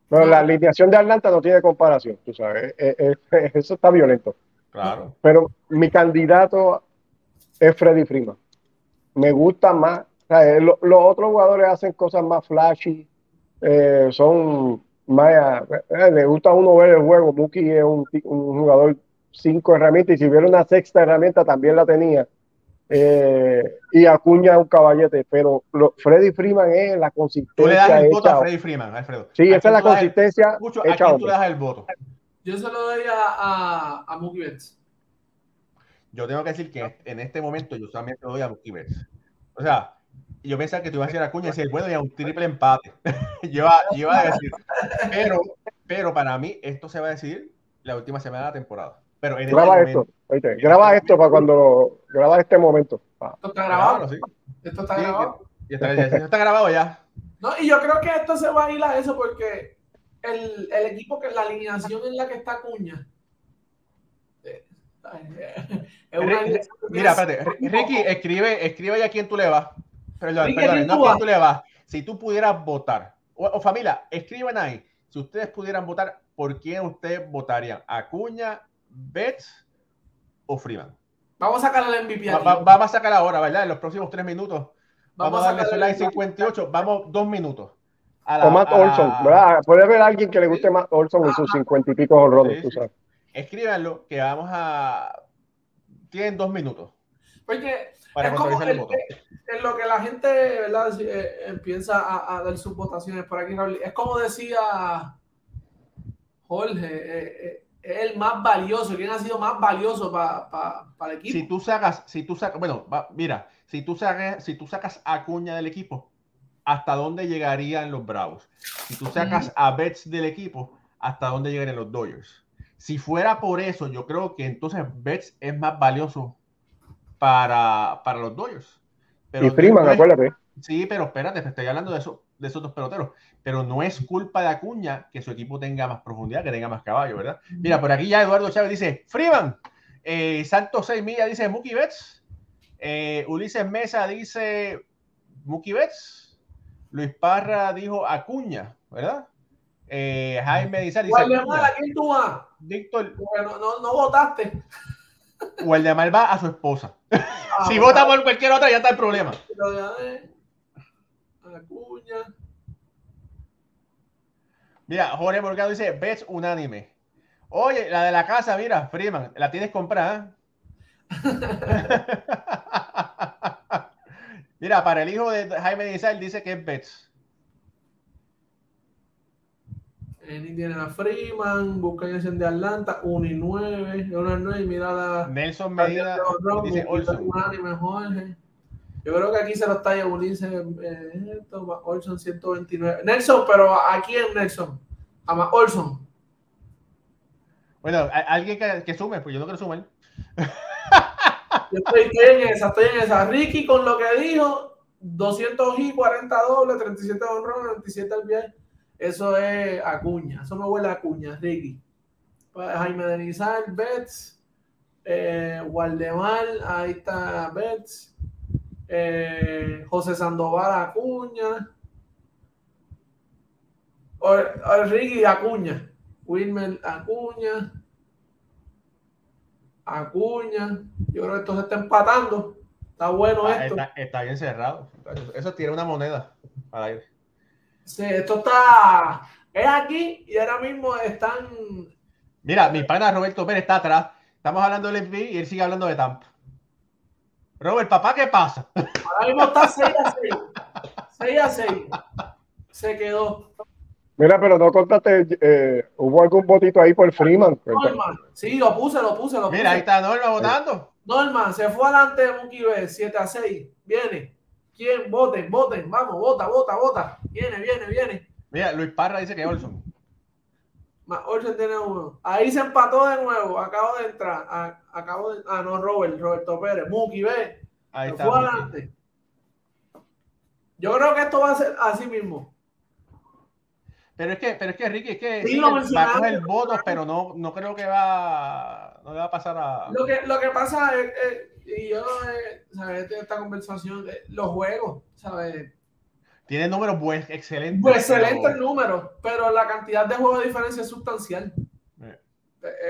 Bueno, la alineación de Atlanta no tiene comparación, tú sabes, eh, eh, eso está violento. Claro. Pero mi candidato es Freddy Freeman. Me gusta más. los otros jugadores hacen cosas más flashy, eh, son más, eh, le gusta a uno ver el juego. Muki es un, jugador cinco herramientas y si hubiera una sexta herramienta también la tenía. Eh, y Acuña un caballete, pero Freddy Freeman es la consistencia. Tú le das el voto a Freddy Freeman, Alfredo. Sí, esa es la consistencia. El, hecha tú le das el voto? Yo se lo doy a, a, Mookie Betts. Yo tengo que decir que en este momento yo solamente lo doy a Mookie Betts. O sea, y yo pensaba que tú ibas a decir a Cuña y decir, bueno, ya un triple empate. yo, iba, a decir, pero, pero para mí esto se va a decidir la última semana de la temporada. Pero en graba esto, graba esto para cuando graba este momento. Esto está grabado. sí. Esto está grabado. está, está, grabado ya. No, y yo creo que esto se va a ir a eso porque el, el equipo que la alineación en la que está Cuña. Eh, es una Mira, espérate, Ricky, escribe, escribe ya a quién tú le vas. Perdón, perdón, no quién tú le vas. Si tú pudieras votar, o, familia, escriban ahí, si ustedes pudieran votar, ¿por quién ustedes votarían? ¿Acuña, Betts o Freeman? Vamos a sacar el MVP. vamos a sacar ahora, ¿verdad? En los próximos tres minutos. Vamos, a darle like 58, vamos dos minutos. o Matt Olson, ¿verdad? Puede haber alguien que le guste Matt Olson en sus cincuenta y pico horrores, tú sabes. Escríbanlo, que vamos a. Tienen dos minutos. Porque para es como el, voto. En lo que la gente ¿verdad? Eh, empieza a, a, dar sus votaciones por aquí, es como decía Jorge, eh, eh, es el más valioso, ¿quién ha sido más valioso para pa, el equipo? Si tú sacas, si tú sacas, bueno, mira, si tú sacas, si tú sacas a Cuña del equipo, ¿hasta dónde llegarían los Bravos? Si tú sacas a Betts del equipo, ¿hasta dónde llegarían los Dodgers? Si fuera por eso, yo creo que entonces Betts es más valioso para, para los Dodgers. Pero y Freeman, acuérdate. Sí, pero espérate, estoy hablando de, eso, de esos dos peloteros. Pero no es culpa de Acuña que su equipo tenga más profundidad, que tenga más caballo, ¿verdad? Mira, por aquí ya Eduardo Chávez dice, Freeman, eh, Santos 6 millas dice Mookie Betts, eh, Ulises Mesa dice Mookie Betts, Luis Parra dijo Acuña, ¿verdad? Eh, Jaime dice... dice ¿quién tú vas? Víctor... No, no, no votaste de va a su esposa. Ah, si vota por cualquier otra, ya está el problema. Mira, Jorge Morgado dice, ves unánime. Oye, la de la casa, mira, Freeman, la tienes comprada. mira, para el hijo de Jaime Dizal dice que es Betts. En Indiana Freeman, Buccaneers de Atlanta, 1 y 9, 1 y 9, mira la. Nelson Medina dice Olson. Yo creo que aquí se lo está llevando eh, Olson 129. Nelson, pero ¿a quién Nelson? A Olson. Bueno, alguien que, que, sume, pues yo no quiero sumar. Yo estoy, estoy en esa, estoy en esa. Ricky con lo que dijo, 200 y 40 dobles, 37 honrones, 97 al pie. Eso es Acuña. Eso me huele a Acuña, Ricky. Pues Jaime Denizal, Betts, eh, Waldemar, ahí está Betts, eh, José Sandoval Acuña, o, o Ricky Acuña, Wilmer Acuña, Acuña. Yo creo que esto se está empatando. Está bueno Ah, esto. está, está bien cerrado. Eso tiene una moneda al aire. Sí, esto está. Es aquí y ahora mismo están. Mira, mi pana Roberto Pérez está atrás. Estamos hablando del MVP y él sigue hablando de Tampa. Robert, papá, ¿qué pasa? Ahora mismo está 6 a 6. 6 a 6. Se quedó. Mira, pero no contaste, eh, hubo algún votito ahí por Freeman. Norman. Sí, lo puse, lo puse, lo puse. Mira, ahí está Norma votando. Norman se fue adelante de Mookie B, 7 a 6. Viene. ¿Quién? Voten, voten. Vamos, vota, vota, vota. Viene, viene, viene. Mira, Luis Parra dice que Olson. Más Olsen tiene uno. Ahí se empató de nuevo. Acabo de entrar. A- acabo de. Ah, no, Robert, Roberto Pérez. Mookie B. Ahí está. fue adelante. Yo creo que esto va a ser así mismo. Pero es que, pero es que Ricky, es que Sí, va a coger votos, pero no, no creo que va, no le va a pasar a. Lo que, lo que pasa es, eh, y yo, eh, ¿sabes? Esta- Esta conversación, de los juegos, ¿sabes? Tiene números buenos, excelentes. Pues excelente el pero- número, pero la cantidad de juegos de diferencia es sustancial. Eh.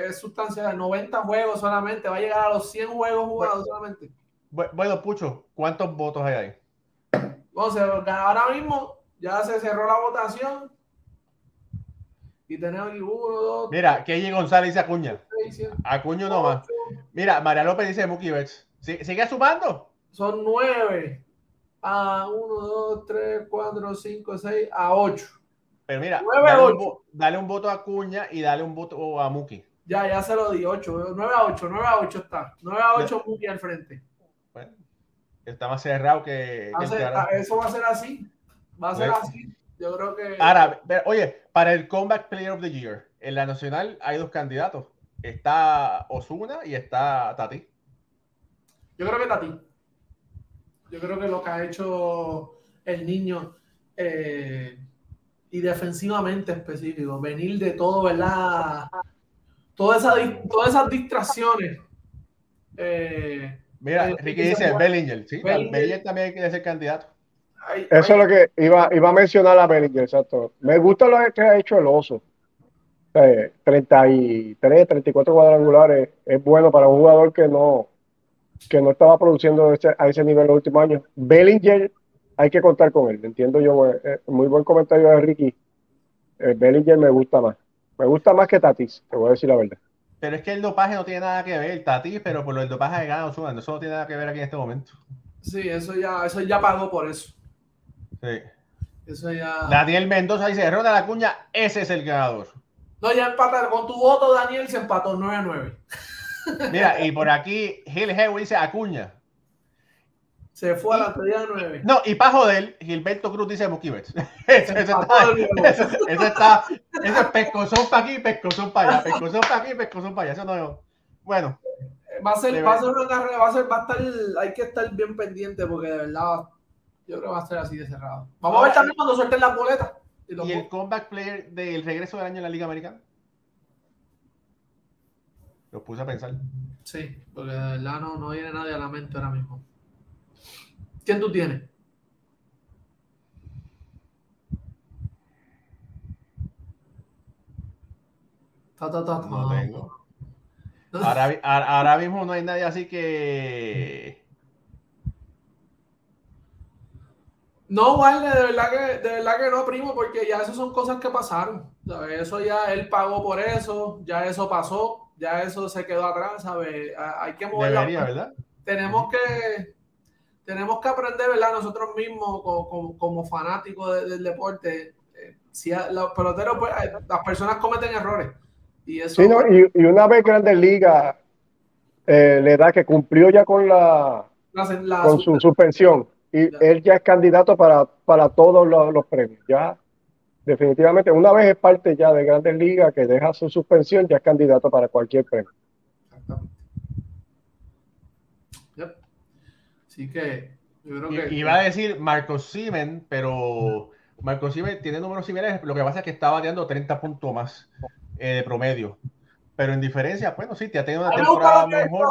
Es sustancial, 90 juegos solamente, va a llegar a los 100 juegos jugados solamente. Bu- Bueno, Pucho, ¿cuántos votos hay ahí? Entonces, ahora mismo ya se cerró la votación. Y tenemos aquí 1, 2, Mira, Kelly González dice Acuña. 6, 7, Acuña no más. Mira, María López dice Betts. Sí- Sigue sumando. Son 9. A 1, 2, 3, 4, 5, 6, a 8. Pero mira, Nueve, dale un, ocho. vo- dale un voto a Acuña y dale un voto a Mookie. Ya, ya se lo di, 8. 9 a 8, 9 a 8 está. 9 a 8 Mookie al frente. Bueno, está más cerrado que, a que ser- carajo. eso va a ser así. Va a ser Bueno. así. Yo creo que. Ahora, pero, oye, para el Comeback Player of the Year, en la nacional hay dos candidatos. Está Osuna y está Tati. Yo creo que Tati. Yo creo que lo que ha hecho el niño eh, y defensivamente específico, venir de todo, ¿verdad? Toda esa, di- todas esas distracciones. eh, Mira, Eh, Ricky dice Bellinger. Sí, Bellinger. Bellinger también quiere ser candidato. hay- Eso hay- es lo que iba, iba a mencionar a Bellinger, exacto. Me gusta lo que ha hecho el oso. Eh, 33, 34 cuadrangulares es bueno para un jugador que no, que no estaba produciendo ese- a ese nivel los últimos años. Bellinger, hay que contar con él, entiendo yo. eh, eh, muy buen comentario de Ricky. Eh, Bellinger me gusta más. Me gusta más que Tatis, te voy a decir la verdad. Pero es que el dopaje no tiene nada que ver, Tati, pero por lo del dopaje gana Osuna. Eso no tiene nada que ver aquí en este momento. Sí, eso ya, eso ya pagó por eso. Sí. Eso ya. Daniel Mendoza dice, Ronald Acuña, ese es el ganador. No, ya empataron. Con tu voto, Daniel, se empató 9 a 9. Mira, y por aquí Gil Hewe dice Acuña. Se fue a la de 9. No, y para joder, Gilberto Cruz dice Mookie Betts. Eso, eso está, eso, eso está, eso es pescozón para aquí, pescozón para allá, pescozón para aquí, pescozón para allá. Eso no, bueno, Va a ser, va a ser una carrera, va a ser, va a estar, hay que estar bien pendiente porque de verdad, yo creo que va a ser así de cerrado. Vamos a ver también cuando suelten las boletas. Y ¿y el comeback player del regreso del año en la Liga Americana? Lo puse a pensar. Sí, porque de verdad no, no viene nadie a la mente ahora mismo. ¿Quién tú tienes? Ta, ta, ta. No tengo. Ahora, ahora- mismo no hay nadie así que. No, Walde, de verdad que, de verdad que no, primo, porque ya eso son cosas que pasaron. ¿sabes? Eso ya él pagó por eso, ya eso pasó, ya eso se quedó atrás, ¿sabes? Ha- Hay que mover la- Debería, ¿verdad? tenemos que tenemos que aprender, ¿verdad? Nosotros mismos como, como- como fanáticos de- del deporte, eh, si a- los peloteros, pues, eh, las personas cometen errores. Y eso Sí, no, y, y una vez Grandes Ligas eh, le da que cumplió ya con la la- la- con su suspensión y Ya. él ya es candidato para, para todos los, los premios. Ya definitivamente, una vez es parte ya de Grandes Ligas que deja su suspensión, ya es candidato para cualquier premio. Exactamente. Así que yo creo que. Iba a decir Marcos Simen, pero Marcos Simen tiene números similares. Lo que pasa es que está bateando 30 puntos más eh, de promedio. Pero en diferencia, bueno, sí, te ha tenido una gusta temporada mejor.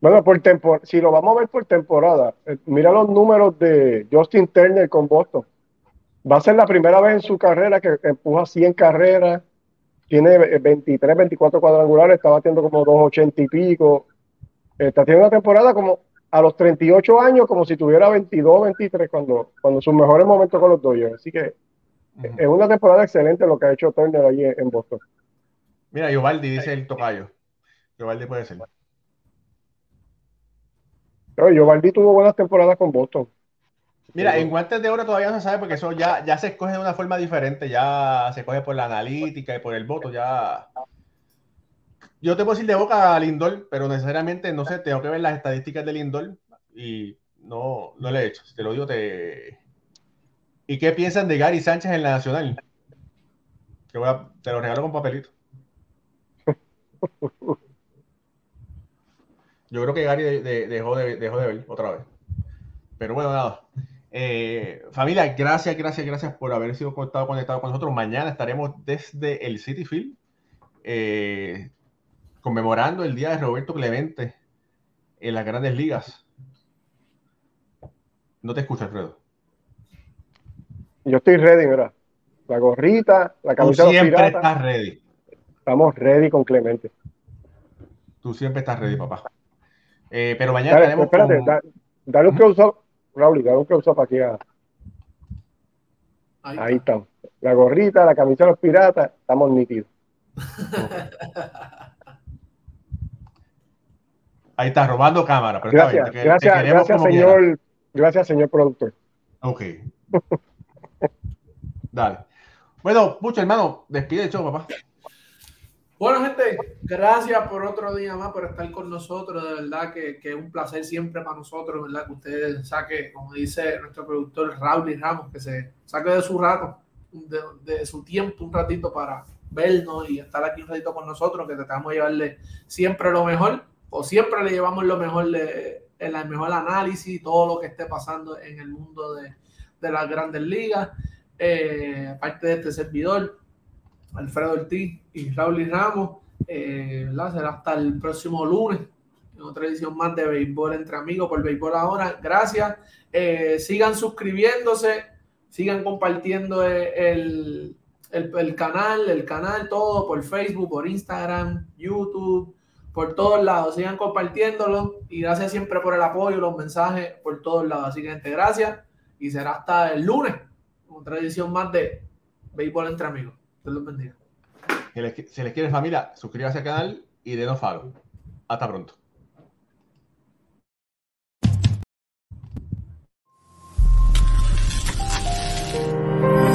Bueno, por tempor si lo vamos a ver por temporada, eh, mira los números de Justin Turner con Boston. Va a ser la primera vez en su carrera que empuja 100 carreras, tiene eh, 23, 24 cuadrangulares, está batiendo como 280 y pico. Está teniendo una temporada como a los 38 años, como si tuviera 22, 23, cuando, cuando sus mejores momentos con los Dodgers. Así que es una temporada excelente lo que ha hecho Turner allí en Boston. Mira, Yovaldi dice el tocayo. Yovaldi puede ser. Pero Giovanni tuvo buenas temporadas con Boston. Mira, en guantes de oro todavía no se sabe porque eso ya, ya se escoge de una forma diferente, ya se escoge por la analítica y por el voto, ya. Yo te puedo decir de boca a Lindor, pero necesariamente, no sé, tengo que ver las estadísticas de Lindor y no, no le he hecho. Si te lo digo, te... ¿Y qué piensan de Gary Sánchez en la Nacional? Que voy a- te lo regalo con papelito. Yo creo que Gary de- de- dejó, de, dejó de ver otra vez. Pero bueno, nada. Eh, familia, gracias, gracias, gracias por haber sido conectado, conectado con nosotros. Mañana estaremos desde el City Field eh, conmemorando el día de Roberto Clemente en las grandes ligas. No te escucho, Alfredo. Yo estoy ready, mira. La gorrita, la Tú camisa de los siempre estás ready. Estamos ready con Clemente. Tú siempre estás ready, papá. Eh, pero mañana Dale, estaremos espérate, con... da- dale un close-up, Raúl, dale un close-up aquí. a- Ahí ahí está. estamos. La gorrita, la camisa de los piratas, estamos nítidos. Ahí está, robando cámara. Pero está bien, Gracias, te que- te gracias, queremos gracias, como quiera. señor. Gracias, señor productor. Ok. Dale. Bueno, mucho hermano, despide el show, papá. Bueno, gente, gracias por otro día más, por estar con nosotros. De verdad que, que es un placer siempre para nosotros, ¿verdad? Que ustedes saque, como dice nuestro productor Raúl y Ramos, que se saque de su rato, de, de su tiempo, un ratito para vernos y estar aquí un ratito con nosotros, que tratamos de llevarle siempre lo mejor, o siempre le llevamos lo mejor, de, el mejor análisis, todo lo que esté pasando en el mundo de, de las grandes ligas. Eh, aparte de este servidor, Alfredo Ortiz y Raúl y Ramos. Eh. Será hasta el próximo lunes en otra edición más de Béisbol entre amigos por Béisbol ahora. Gracias. Eh, sigan suscribiéndose, sigan compartiendo el, el, el canal, el canal todo por Facebook, por Instagram, YouTube, por todos lados. Sigan compartiéndolo y gracias siempre por el apoyo, los mensajes por todos lados. Así que, gente, gracias y será hasta el lunes otra edición más de Béisbol entre amigos. Dios los bendiga. Si les, quiere familia, suscríbase al canal y denos follow. Hasta pronto.